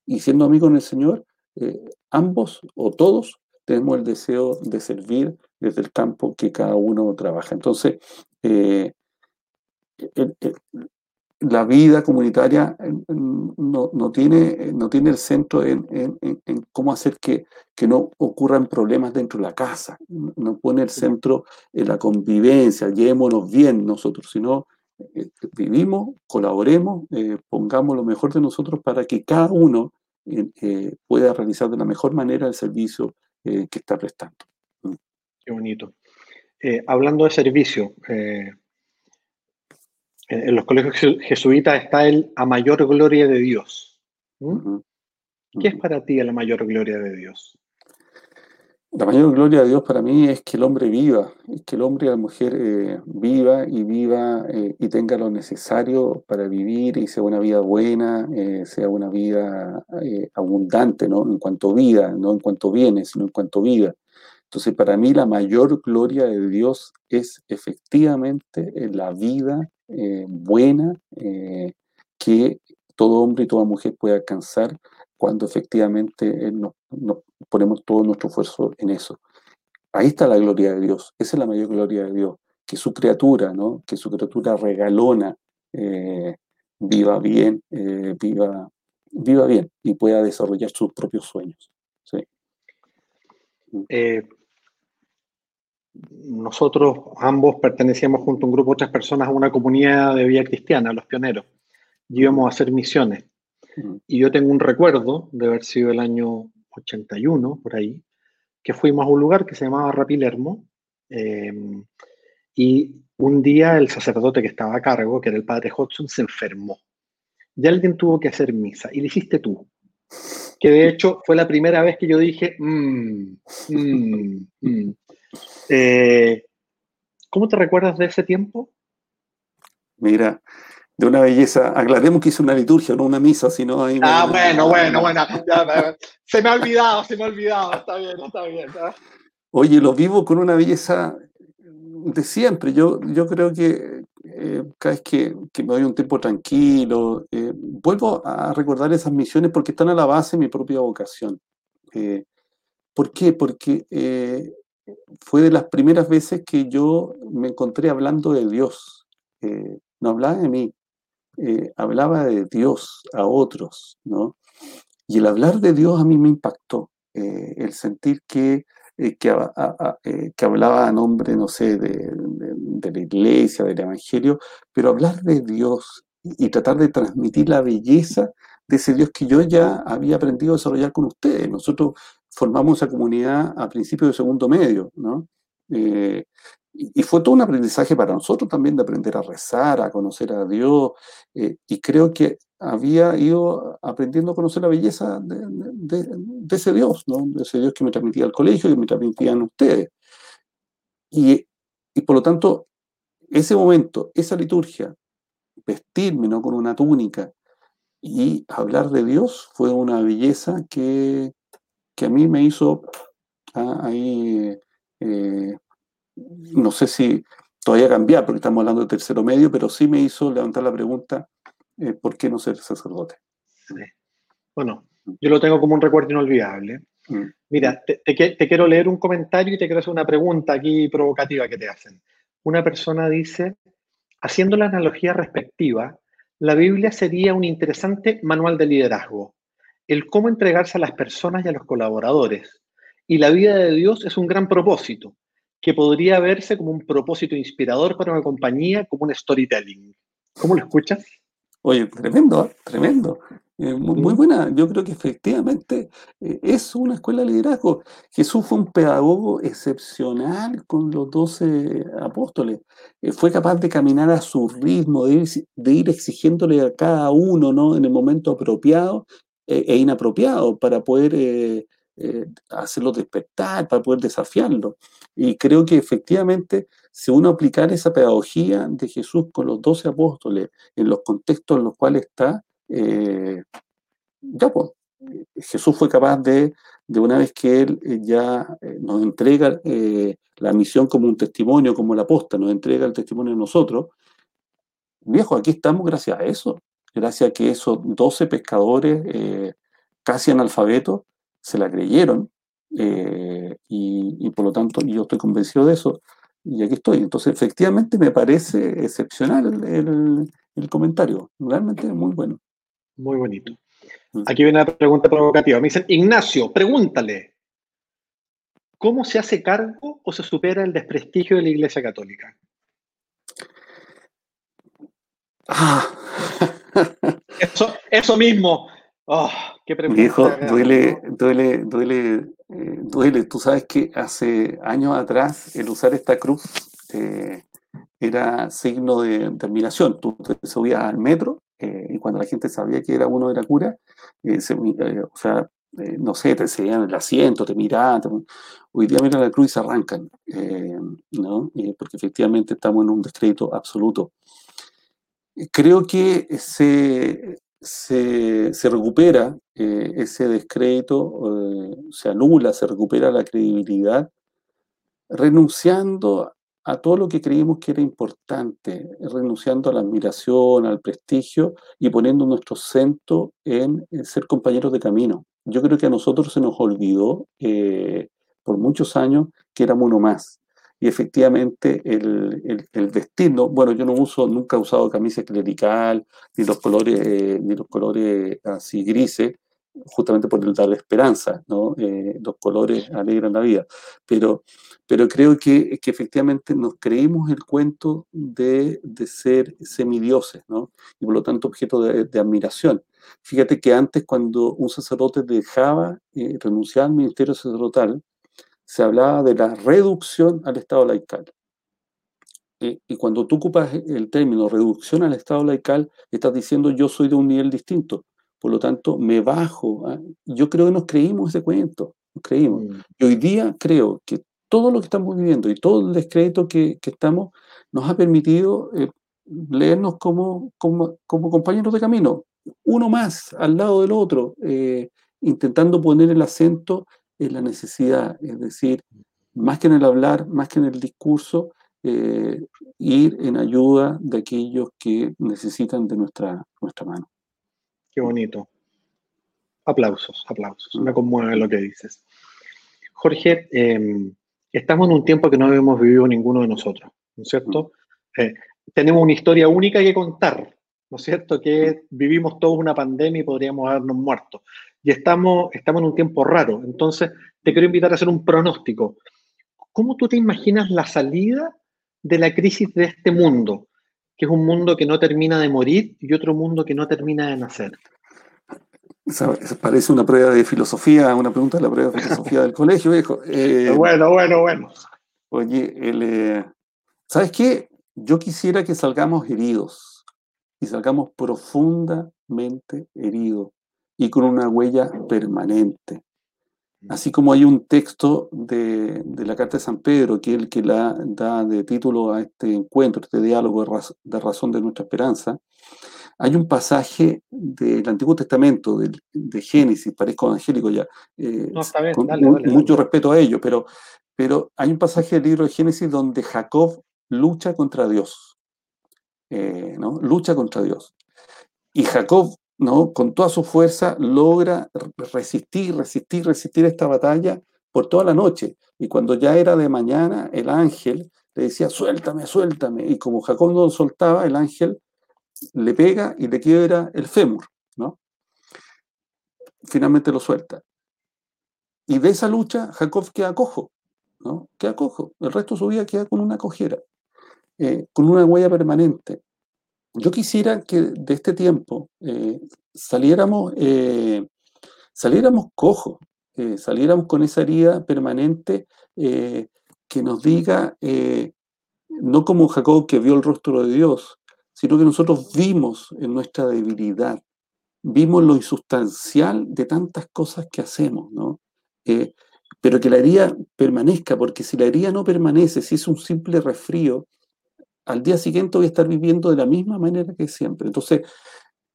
Y siendo amigos en el Señor, eh, ambos o todos tenemos el deseo de servir desde el campo que cada uno trabaja. Entonces, eh, la vida comunitaria no, no, no, tiene, no tiene el centro en, en, en cómo hacer que, que, no ocurran problemas dentro de la casa, no pone el centro en la convivencia, llevémonos bien nosotros, sino eh, vivimos, colaboremos, eh, pongamos lo mejor de nosotros para que cada uno eh, pueda realizar de la mejor manera el servicio que está prestando. Mm. Qué bonito. hablando de servicio, en los colegios jesuitas está el a mayor gloria de Dios. ¿Mm? ¿Qué es para ti la mayor gloria de Dios? La mayor gloria de Dios para mí es que el hombre viva, es que el hombre y la mujer eh, viva y viva eh, y tenga lo necesario para vivir y sea una vida buena, eh, sea una vida abundante, ¿no? En cuanto vida, no en cuanto bienes, sino en cuanto vida. Entonces, para mí la mayor gloria de Dios es efectivamente la vida buena que todo hombre y toda mujer puede alcanzar cuando efectivamente nos, ponemos todo nuestro esfuerzo en eso. Ahí está la gloria de Dios, esa es la mayor gloria de Dios, que su criatura, ¿no? que su criatura regalona eh, viva bien, eh, viva, viva bien y pueda desarrollar sus propios sueños. ¿sí? Eh, nosotros ambos pertenecíamos junto a un grupo de otras personas a una comunidad de vida cristiana, los pioneros, y íbamos a hacer misiones. Y yo tengo un recuerdo de haber sido el año 81, por ahí, que fuimos a un lugar que se llamaba Rapilermo. Em, y un día el sacerdote que estaba a cargo, que era el padre Hodgson, se enfermó. Y alguien tuvo que hacer misa. Y lo hiciste tú. Que de hecho fue la primera vez que yo dije, mmm, mmm, ¿cómo te recuerdas de ese tiempo? Mira, de una belleza. Aclaremos que hizo una liturgia, no una misa, sino ahí. Ah, bueno, bueno, bueno. se me ha olvidado, se me ha olvidado. Está bien, está bien. Oye, lo vivo con una belleza de siempre. Yo, yo creo que eh, cada vez que, que, me doy un tiempo tranquilo, eh, vuelvo a recordar esas misiones porque están a la base de mi propia vocación. Eh, ¿Por qué? Porque fue de las primeras veces que yo me encontré hablando de Dios. no hablaba de mí, eh, hablaba de Dios a otros, ¿no? Y el hablar de Dios a mí me impactó, eh, el sentir que, eh, que, hablaba a nombre, no sé, de, la iglesia, del evangelio, pero hablar de Dios y, tratar de transmitir la belleza de ese Dios que yo ya había aprendido a desarrollar con ustedes. Nosotros formamos esa comunidad a principios de segundo medio, ¿no? Y fue todo un aprendizaje para nosotros también de aprender a rezar, a conocer a Dios, eh, y creo que había ido aprendiendo a conocer la belleza de, ese Dios, ¿no? de ese Dios que me transmitía al colegio, y me transmitían ustedes. Y, y, por lo tanto, ese momento, esa liturgia, vestirme ¿no? con una túnica y hablar de Dios fue una belleza que, que a mí me hizo ah, ahí... Eh, no sé si todavía cambiar, porque estamos hablando de tercero medio, pero sí me hizo levantar la pregunta, eh, ¿por qué no ser sacerdote? Bueno, yo lo tengo como un recuerdo inolvidable. Mm. Mira, te, quiero leer un comentario y te quiero hacer una pregunta aquí provocativa que te hacen. Una persona dice, haciendo la analogía respectiva, la Biblia sería un interesante manual de liderazgo, el cómo entregarse a las personas y a los colaboradores. Y la vida de Dios es un gran propósito, que podría verse como un propósito inspirador para una compañía, como un storytelling. ¿Cómo lo escuchas? Oye, tremendo, ¿eh? tremendo. Eh, muy, buena. Yo creo que efectivamente eh, es una escuela de liderazgo. Jesús fue un pedagogo excepcional con los doce apóstoles. fue capaz de caminar a su ritmo, de ir, de ir, exigiéndole a cada uno ¿no? en el momento apropiado e inapropiado para poder eh, hacerlo despertar, para poder desafiarlo. Y creo que efectivamente, si uno aplicar esa pedagogía de Jesús con los doce apóstoles en los contextos en los cuales está, eh, ya pues, Jesús fue capaz de, de una vez que Él eh, ya nos entrega la misión como un testimonio, como la aposta, nos entrega el testimonio a nosotros, viejo, aquí estamos gracias a eso, gracias a que esos doce pescadores casi analfabetos se la creyeron eh, y, por lo tanto yo estoy convencido de eso y aquí estoy. Entonces, efectivamente me parece excepcional el, el comentario, realmente muy bueno. Muy bonito. Mm. Aquí viene la pregunta provocativa. Me dicen, Ignacio, pregúntale, ¿cómo se hace cargo o se supera el desprestigio de la Iglesia Católica? Ah. eso, mismo. Oh, qué. Viejo, duele, duele, duele, eh, duele. Tú sabes que hace años atrás el usar esta cruz eh, era signo de, admiración. Tú te subías al metro eh, y cuando la gente sabía que era uno de la cura, o sea, no sé, te seguían el asiento, te miraban. Hoy día miran la cruz y se arrancan, ¿no? porque efectivamente estamos en un descrédito absoluto creo que se, se, recupera eh, ese descrédito, eh, se anula, se recupera la credibilidad, renunciando a todo lo que creímos que era importante, renunciando a la admiración, al prestigio y poniendo nuestro centro en, ser compañeros de camino. Yo creo que a nosotros se nos olvidó eh, por muchos años que éramos uno más y efectivamente el, el, destino, bueno, yo no uso, nunca he usado camisa clerical, ni los colores, ni los colores así grises, justamente por el dar esperanza, ¿no? Eh, los colores alegran la vida. Pero, pero creo que, que efectivamente nos creímos el cuento de, de, ser semidioses, ¿no? Y por lo tanto objeto de, de admiración. Fíjate que antes cuando un sacerdote dejaba, eh, renunciar al ministerio sacerdotal, se hablaba de la reducción al Estado laical. y cuando tú ocupas el término reducción al Estado laical, estás diciendo yo soy de un nivel distinto. Por lo tanto, me bajo. Yo creo que nos creímos ese cuento. Nos creímos. Mm. Y hoy día creo que todo lo que estamos viviendo y todo el descrédito que, estamos nos ha permitido eh, leernos como, como, compañeros de camino, uno más al lado del otro, eh, intentando poner el acento es la necesidad, es decir, más que en el hablar, más que en el discurso, eh, ir en ayuda de aquellos que necesitan de nuestra, nuestra mano. Qué bonito. Aplausos, aplausos. Me conmueve lo que dices. Jorge, em, estamos en un tiempo que no hemos vivido ninguno de nosotros, ¿no es cierto? Eh, tenemos una historia única que contar, ¿no es cierto? Que vivimos todos una pandemia y podríamos habernos muerto y estamos, estamos en un tiempo raro. Entonces, te quiero invitar a hacer un pronóstico. ¿Cómo tú te imaginas la salida de la crisis de este mundo? Que es un mundo que no termina de morir y otro mundo que no termina de nacer. parece una prueba de filosofía, una pregunta de la prueba de filosofía del colegio, viejo. Eh, bueno, bueno, bueno. Oye, eh, ¿sabes qué? Yo quisiera que salgamos heridos y salgamos profundamente heridos y con una huella permanente. Así como hay un texto de, la Carta de San Pedro, que es el que la da de título a este encuentro, este diálogo de, razón de nuestra esperanza, hay un pasaje del Antiguo Testamento, de, Génesis, parezco evangélico ya, eh, con mucho respeto a ello, pero, pero hay un pasaje del libro de Génesis donde Jacob lucha contra Dios, eh, ¿no? lucha contra Dios. Y Jacob ¿no? con toda su fuerza logra resistir, resistir, resistir esta batalla por toda la noche. Y cuando ya era de mañana, el ángel le decía, suéltame, suéltame. Y como Jacob no lo soltaba, el ángel le pega y le quiebra el fémur, ¿no? Finalmente lo suelta. Y de esa lucha, Jacob queda cojo, ¿no? Queda cojo. El resto de su vida queda con una cojera, eh, con una huella permanente yo quisiera que de este tiempo eh, saliéramos, eh, saliéramos cojos, eh, saliéramos con esa herida permanente que nos diga, no como Jacob que vio el rostro de Dios, sino que nosotros vimos en nuestra debilidad, vimos lo insustancial de tantas cosas que hacemos, ¿no? pero que la herida permanezca, porque si la herida no permanece, si es un simple resfrío, al día siguiente voy a estar viviendo de la misma manera que siempre. Entonces,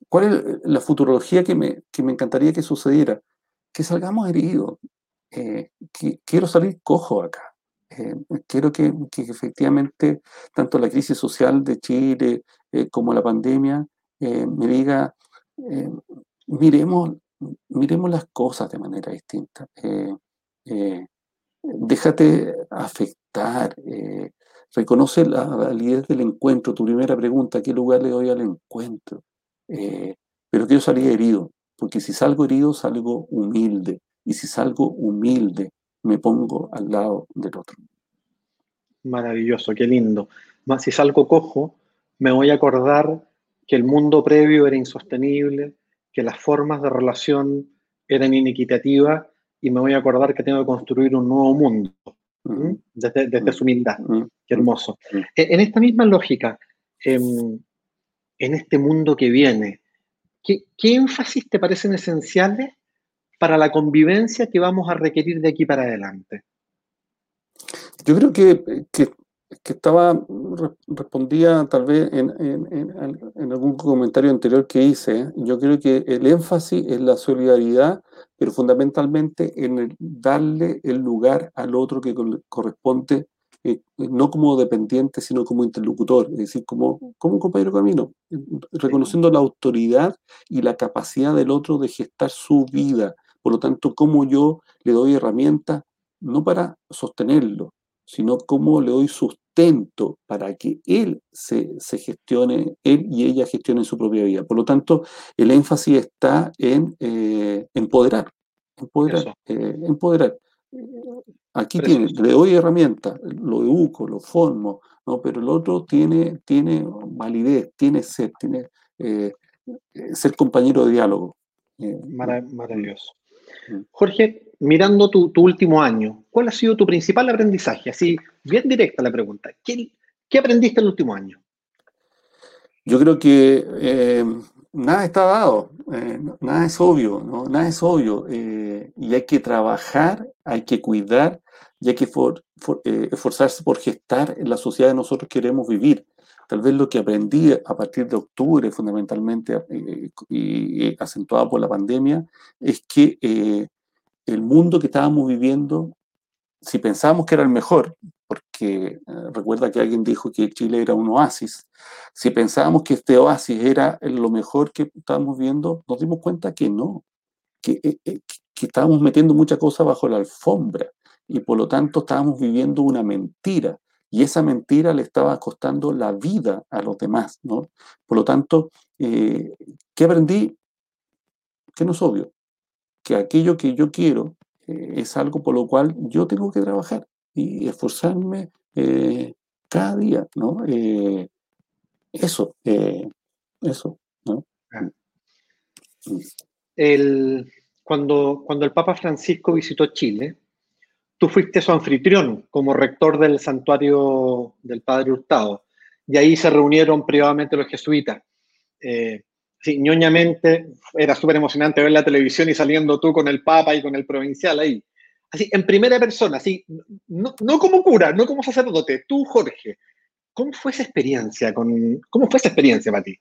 ¿cuál es la futurología que me, que me encantaría que sucediera? Que salgamos heridos. Eh, quiero salir cojo acá. Eh, quiero que, que, efectivamente tanto la crisis social de Chile eh, como la pandemia me diga, miremos, miremos las cosas de manera distinta. déjate afectar, Reconoce la validez del encuentro. Tu primera pregunta, ¿qué lugar le doy al encuentro? Eh, pero quiero salir herido. porque si salgo herido, salgo humilde, y si salgo humilde, me pongo al lado del otro. Maravilloso, qué lindo. Si salgo cojo, me voy a acordar que el mundo previo era insostenible, que las formas de relación eran inequitativas y me voy a acordar que tengo que construir un nuevo mundo desde, su humildad. Qué hermoso. E, en esta misma lógica, em, en, este mundo que viene, ¿qué, énfasis te parecen esenciales para la convivencia que vamos a requerir de aquí para adelante? Yo creo que, que, estaba, respondía tal vez en, en, algún comentario anterior que hice, yo creo que el énfasis es la solidaridad pero fundamentalmente en el darle el lugar al otro que corresponde, eh, no como dependiente, sino como interlocutor, es decir, como, como un compañero camino, reconociendo la autoridad y la capacidad del otro de gestar su vida. Por lo tanto, como yo le doy herramientas, no para sostenerlo, sino como le doy sustento para que él se, se, gestione, él y ella gestionen su propia vida. Por lo tanto, el énfasis está en eh, empoderar, empoderar, eh, empoderar. Aquí tiene, le doy herramientas, lo educo, lo formo, ¿no? pero el otro tiene, tiene validez, tiene ser, tiene eh, ser compañero de diálogo. Maravilloso. Mm. Jorge, mirando tu, último año, ¿cuál ha sido tu principal aprendizaje? Así, bien directa la pregunta. ¿Qué, aprendiste en el último año? Yo creo que eh, nada está dado, eh, nada es obvio, ¿no? nada es obvio. Eh, y hay que trabajar, hay que cuidar y hay que esforzarse por gestar la sociedad que nosotros queremos vivir. Tal vez lo que aprendí a partir de octubre, fundamentalmente, y acentuado por la pandemia, es que el mundo que estábamos viviendo, si pensábamos que era el mejor, porque eh, recuerda que alguien dijo que Chile era un oasis, si pensábamos que este oasis era lo mejor que estábamos viendo, nos dimos cuenta que no, que, eh, eh, que estábamos metiendo muchas cosas bajo la alfombra y por lo tanto estábamos viviendo una mentira y esa mentira le estaba costando la vida a los demás, ¿no? Por lo tanto, ¿qué aprendí? Que no es obvio, que aquello que yo quiero eh, es algo por lo cual yo tengo que trabajar y esforzarme eh, cada día, ¿no? Eh, eso, eso, ¿no? Ah. El, cuando, cuando el Papa Francisco visitó Chile, tú fuiste su anfitrión como rector del santuario del Padre Hurtado, y ahí se reunieron privadamente los jesuitas sí, ñoñamente, era súper emocionante ver la televisión y saliendo tú con el Papa y con el provincial ahí. Así, en primera persona, así, no, como cura, no como sacerdote, tú, Jorge. ¿Cómo fue esa experiencia? Con, ¿Cómo fue esa experiencia para ti?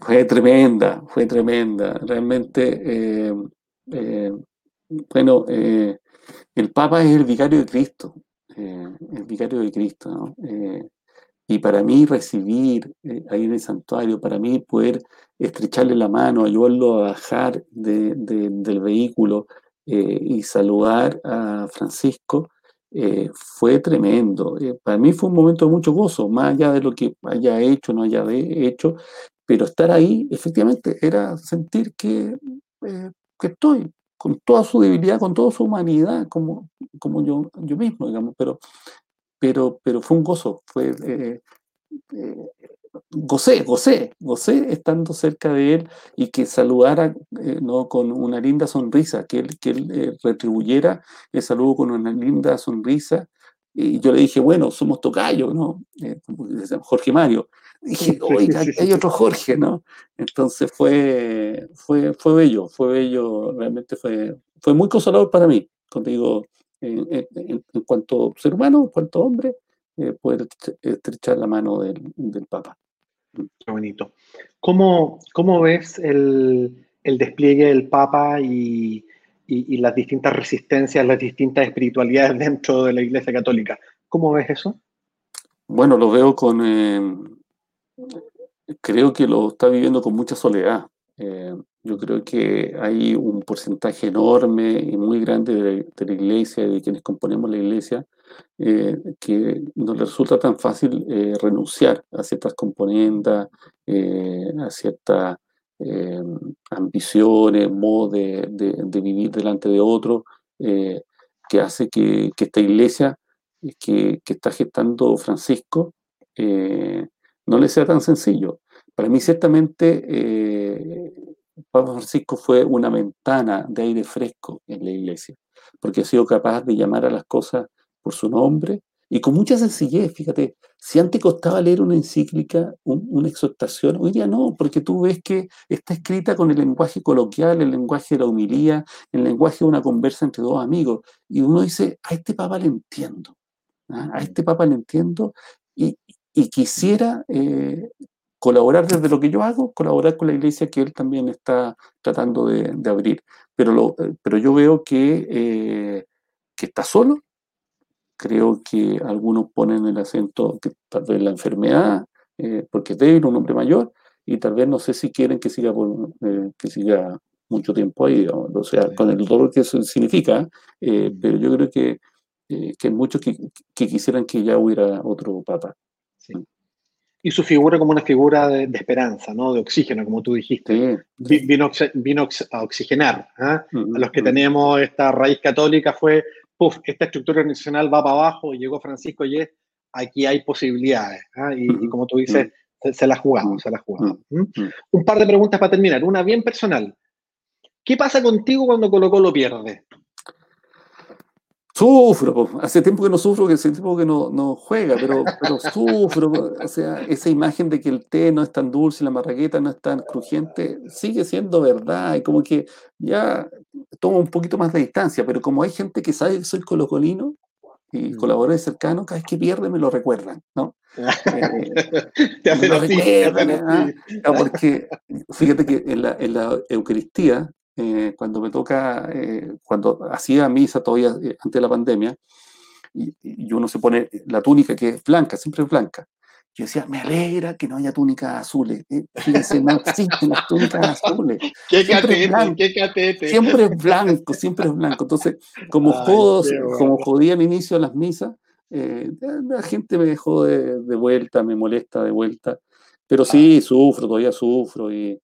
Fue tremenda, fue tremenda. Realmente, eh, eh, bueno, eh, el Papa es el vicario de Cristo, el vicario de Cristo, ¿no? Y para mí recibir ahí en el santuario, para mí poder estrecharle la mano, ayudarlo a bajar del vehículo eh, y saludar a Francisco, eh, fue tremendo. para mí fue un momento de mucho gozo, más allá de lo que haya hecho, no haya hecho, pero estar ahí efectivamente era sentir que, que estoy con toda su debilidad, con toda su humanidad, como, como yo, yo mismo, digamos, pero pero, pero fue un gozo, eh, eh, gocé, gocé, gocé estando cerca de él y que saludara eh, ¿no? con una linda sonrisa, que él, que él retribuyera el saludo con una linda sonrisa. Y yo le dije, bueno, somos tocayos, ¿no? Jorge Mario. dije, oiga, hay otro Jorge, ¿no? Entonces fue, fue, fue bello, fue bello, realmente fue, fue muy consolador para mí. Cuando digo, en, cuanto ser humano, en cuanto hombre, eh, poder estrechar la mano del, del, Papa. Qué bonito. ¿Cómo, cómo ves el, el, despliegue del Papa y, y, las distintas resistencias, las distintas espiritualidades dentro de la Iglesia Católica? ¿Cómo ves eso? Bueno, lo veo con... Eh, creo que lo está viviendo con mucha soledad. Eh, yo creo que hay un porcentaje enorme y muy grande de, la iglesia, de quienes componemos la iglesia, eh, que no le resulta tan fácil eh, renunciar a ciertas componendas, a cierta eh, ambiciones, modo de, vivir delante de otro, eh, que hace que, esta iglesia que, que, está gestando Francisco no le sea tan sencillo. Para mí, ciertamente, Papa Francisco fue una ventana de aire fresco en la iglesia, porque ha sido capaz de llamar a las cosas por su nombre y con mucha sencillez, fíjate, si antes costaba leer una encíclica, una exhortación, hoy día no, porque tú ves que está escrita con el lenguaje coloquial, el lenguaje de la humilía, el lenguaje de una conversa entre dos amigos. Y uno dice, a este papa le entiendo, ¿ah? a este papa le entiendo y, quisiera eh, colaborar desde lo que yo hago, colaborar con la iglesia que él también está tratando de, abrir. Pero, eh, pero yo veo que, eh, que está solo, Creo que algunos ponen el acento que tal vez la enfermedad, eh, porque es débil, un hombre mayor, y tal vez no sé si quieren que siga, eh, que siga mucho tiempo ahí, o, sea, con el dolor que eso significa, eh, pero yo creo que, que hay muchos que, quisieran que ya hubiera otro papa. Mm. Y su figura como una figura de, esperanza, ¿no? De oxígeno, como tú dijiste. Vino, vino, a oxigenar. ¿ah? a los que tenemos esta raíz católica fue Esta estructura organizacional va para abajo y llegó Francisco y aquí hay posibilidades. ¿ah? Y, como tú dices, se, la jugamos, se la jugamos. Un par de preguntas para terminar. Una bien personal. ¿Qué pasa contigo cuando Colo lo pierde? Sufro, hace tiempo que no sufro, que hace tiempo que no, no juega, pero, pero sufro. O sea, esa imagen de que el té no es tan dulce y la marraqueta no es tan crujiente sigue siendo verdad. Y como que ya tomo un poquito más de distancia, pero como hay gente que sabe que soy colocolino y mm. colaboradores cercanos, cada vez que pierde me lo recuerdan, ¿no? te hacen ¿ah? Porque fíjate que en la, en la Eucaristía eh, cuando me toca, eh, cuando hacía misa todavía eh, antes de la pandemia, y, uno se pone la túnica que es blanca, siempre es blanca. Yo decía, me alegra que no haya túnicas azules. Fíjense, no existen las túnicas azules. ¿Qué catete, qué catete. Siempre es blanco, siempre es blanco. Entonces, como, como jodía al inicio las misas, la gente me dejó de, de, vuelta, me molesta de vuelta. Pero sí, sufro, todavía sufro. Y,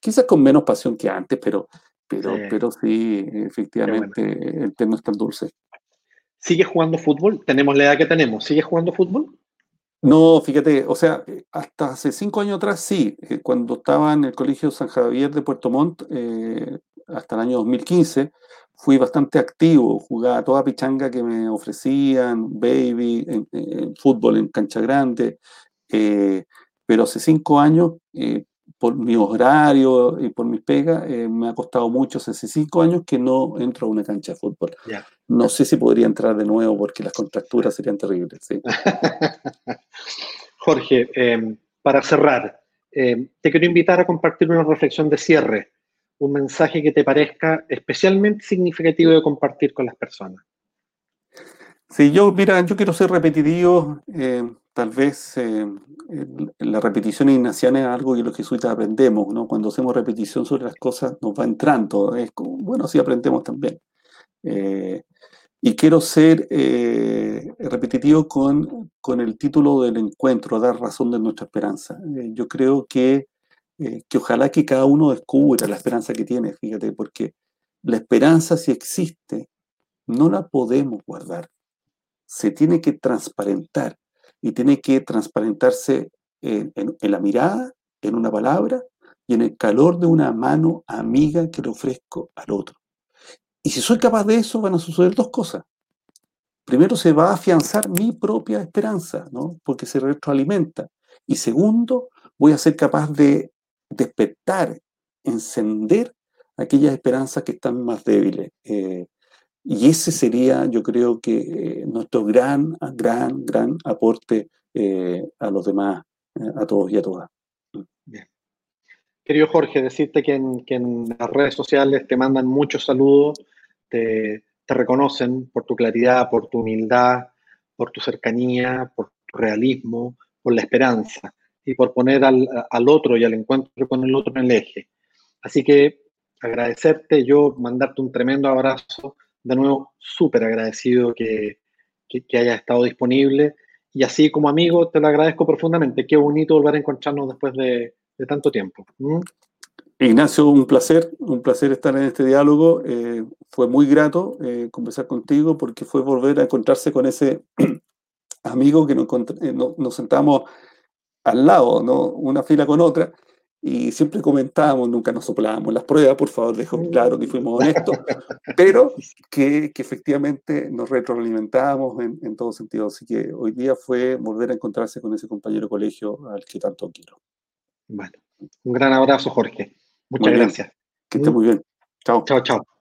quizás con menos pasión que antes, pero, pero, sí. pero sí, efectivamente, el tema es tan dulce. ¿Sigue jugando fútbol? Tenemos la edad que tenemos. ¿Sigue jugando fútbol? No, fíjate, o sea, hasta hace cinco años atrás sí, eh, cuando estaba en el Colegio San Javier de Puerto Montt, eh, hasta el año 2015, fui bastante activo, jugaba toda pichanga que me ofrecían, baby, en, fútbol en cancha grande, eh, pero hace cinco años por mi horario y por mi pega, eh, me ha costado mucho, hace cinco años que no entro a una cancha de fútbol. No sé si podría entrar de nuevo porque las contracturas serían terribles. Jorge, em, para cerrar, em, te quiero invitar a compartir una reflexión de cierre, un mensaje que te parezca especialmente significativo de compartir con las personas. Sí, yo, mira, yo quiero ser repetitivo. Eh, tal vez eh, la repetición ignaciana es algo que los jesuitas aprendemos, ¿no? Cuando hacemos repetición sobre las cosas nos va entrando. Bueno, así aprendemos también. Eh, y quiero ser repetitivo con, con, el título del encuentro, dar razón de nuestra esperanza. yo creo que, que ojalá que cada uno descubra la esperanza que tiene, fíjate, porque la esperanza si existe, no la podemos guardar se tiene que transparentar y tiene que transparentarse en, la mirada, en una palabra y en el calor de una mano amiga que le ofrezco al otro. Y si soy capaz de eso, van a suceder dos cosas. Primero, se va a afianzar mi propia esperanza, ¿no? porque se retroalimenta. Y segundo, voy a ser capaz de despertar, encender aquellas esperanzas que están más débiles. Eh, y ese sería, yo creo que eh, nuestro gran, gran, gran aporte eh, a los demás, eh, a todos y a todas. Bien. Querido Jorge, decirte que en, las redes sociales te mandan muchos saludos, te, reconocen por tu claridad, por tu humildad, por tu cercanía, por tu realismo, por la esperanza y por poner al, al otro y al encuentro con el otro en el eje. Así que agradecerte, yo mandarte un tremendo abrazo de nuevo, súper agradecido que, que, hayas estado disponible. Y así como amigo, te lo agradezco profundamente. Qué bonito volver a encontrarnos después de de tanto tiempo. ¿Mm? Ignacio, un placer, un placer estar en este diálogo. Eh, fue muy grato eh, conversar contigo porque fue volver a encontrarse con ese amigo que nos, eh, nos sentamos al lado, ¿no? una fila con otra, y siempre comentábamos, nunca nos soplábamos las pruebas, por favor, dejo claro que fuimos honestos, pero que, que efectivamente nos retroalimentábamos en, en, todo sentido. Así que hoy día fue volver a encontrarse con ese compañero de colegio al que tanto quiero. Bueno, un gran abrazo, Jorge. Muchas gracias. Que esté muy bien. Chao. Chao, chao.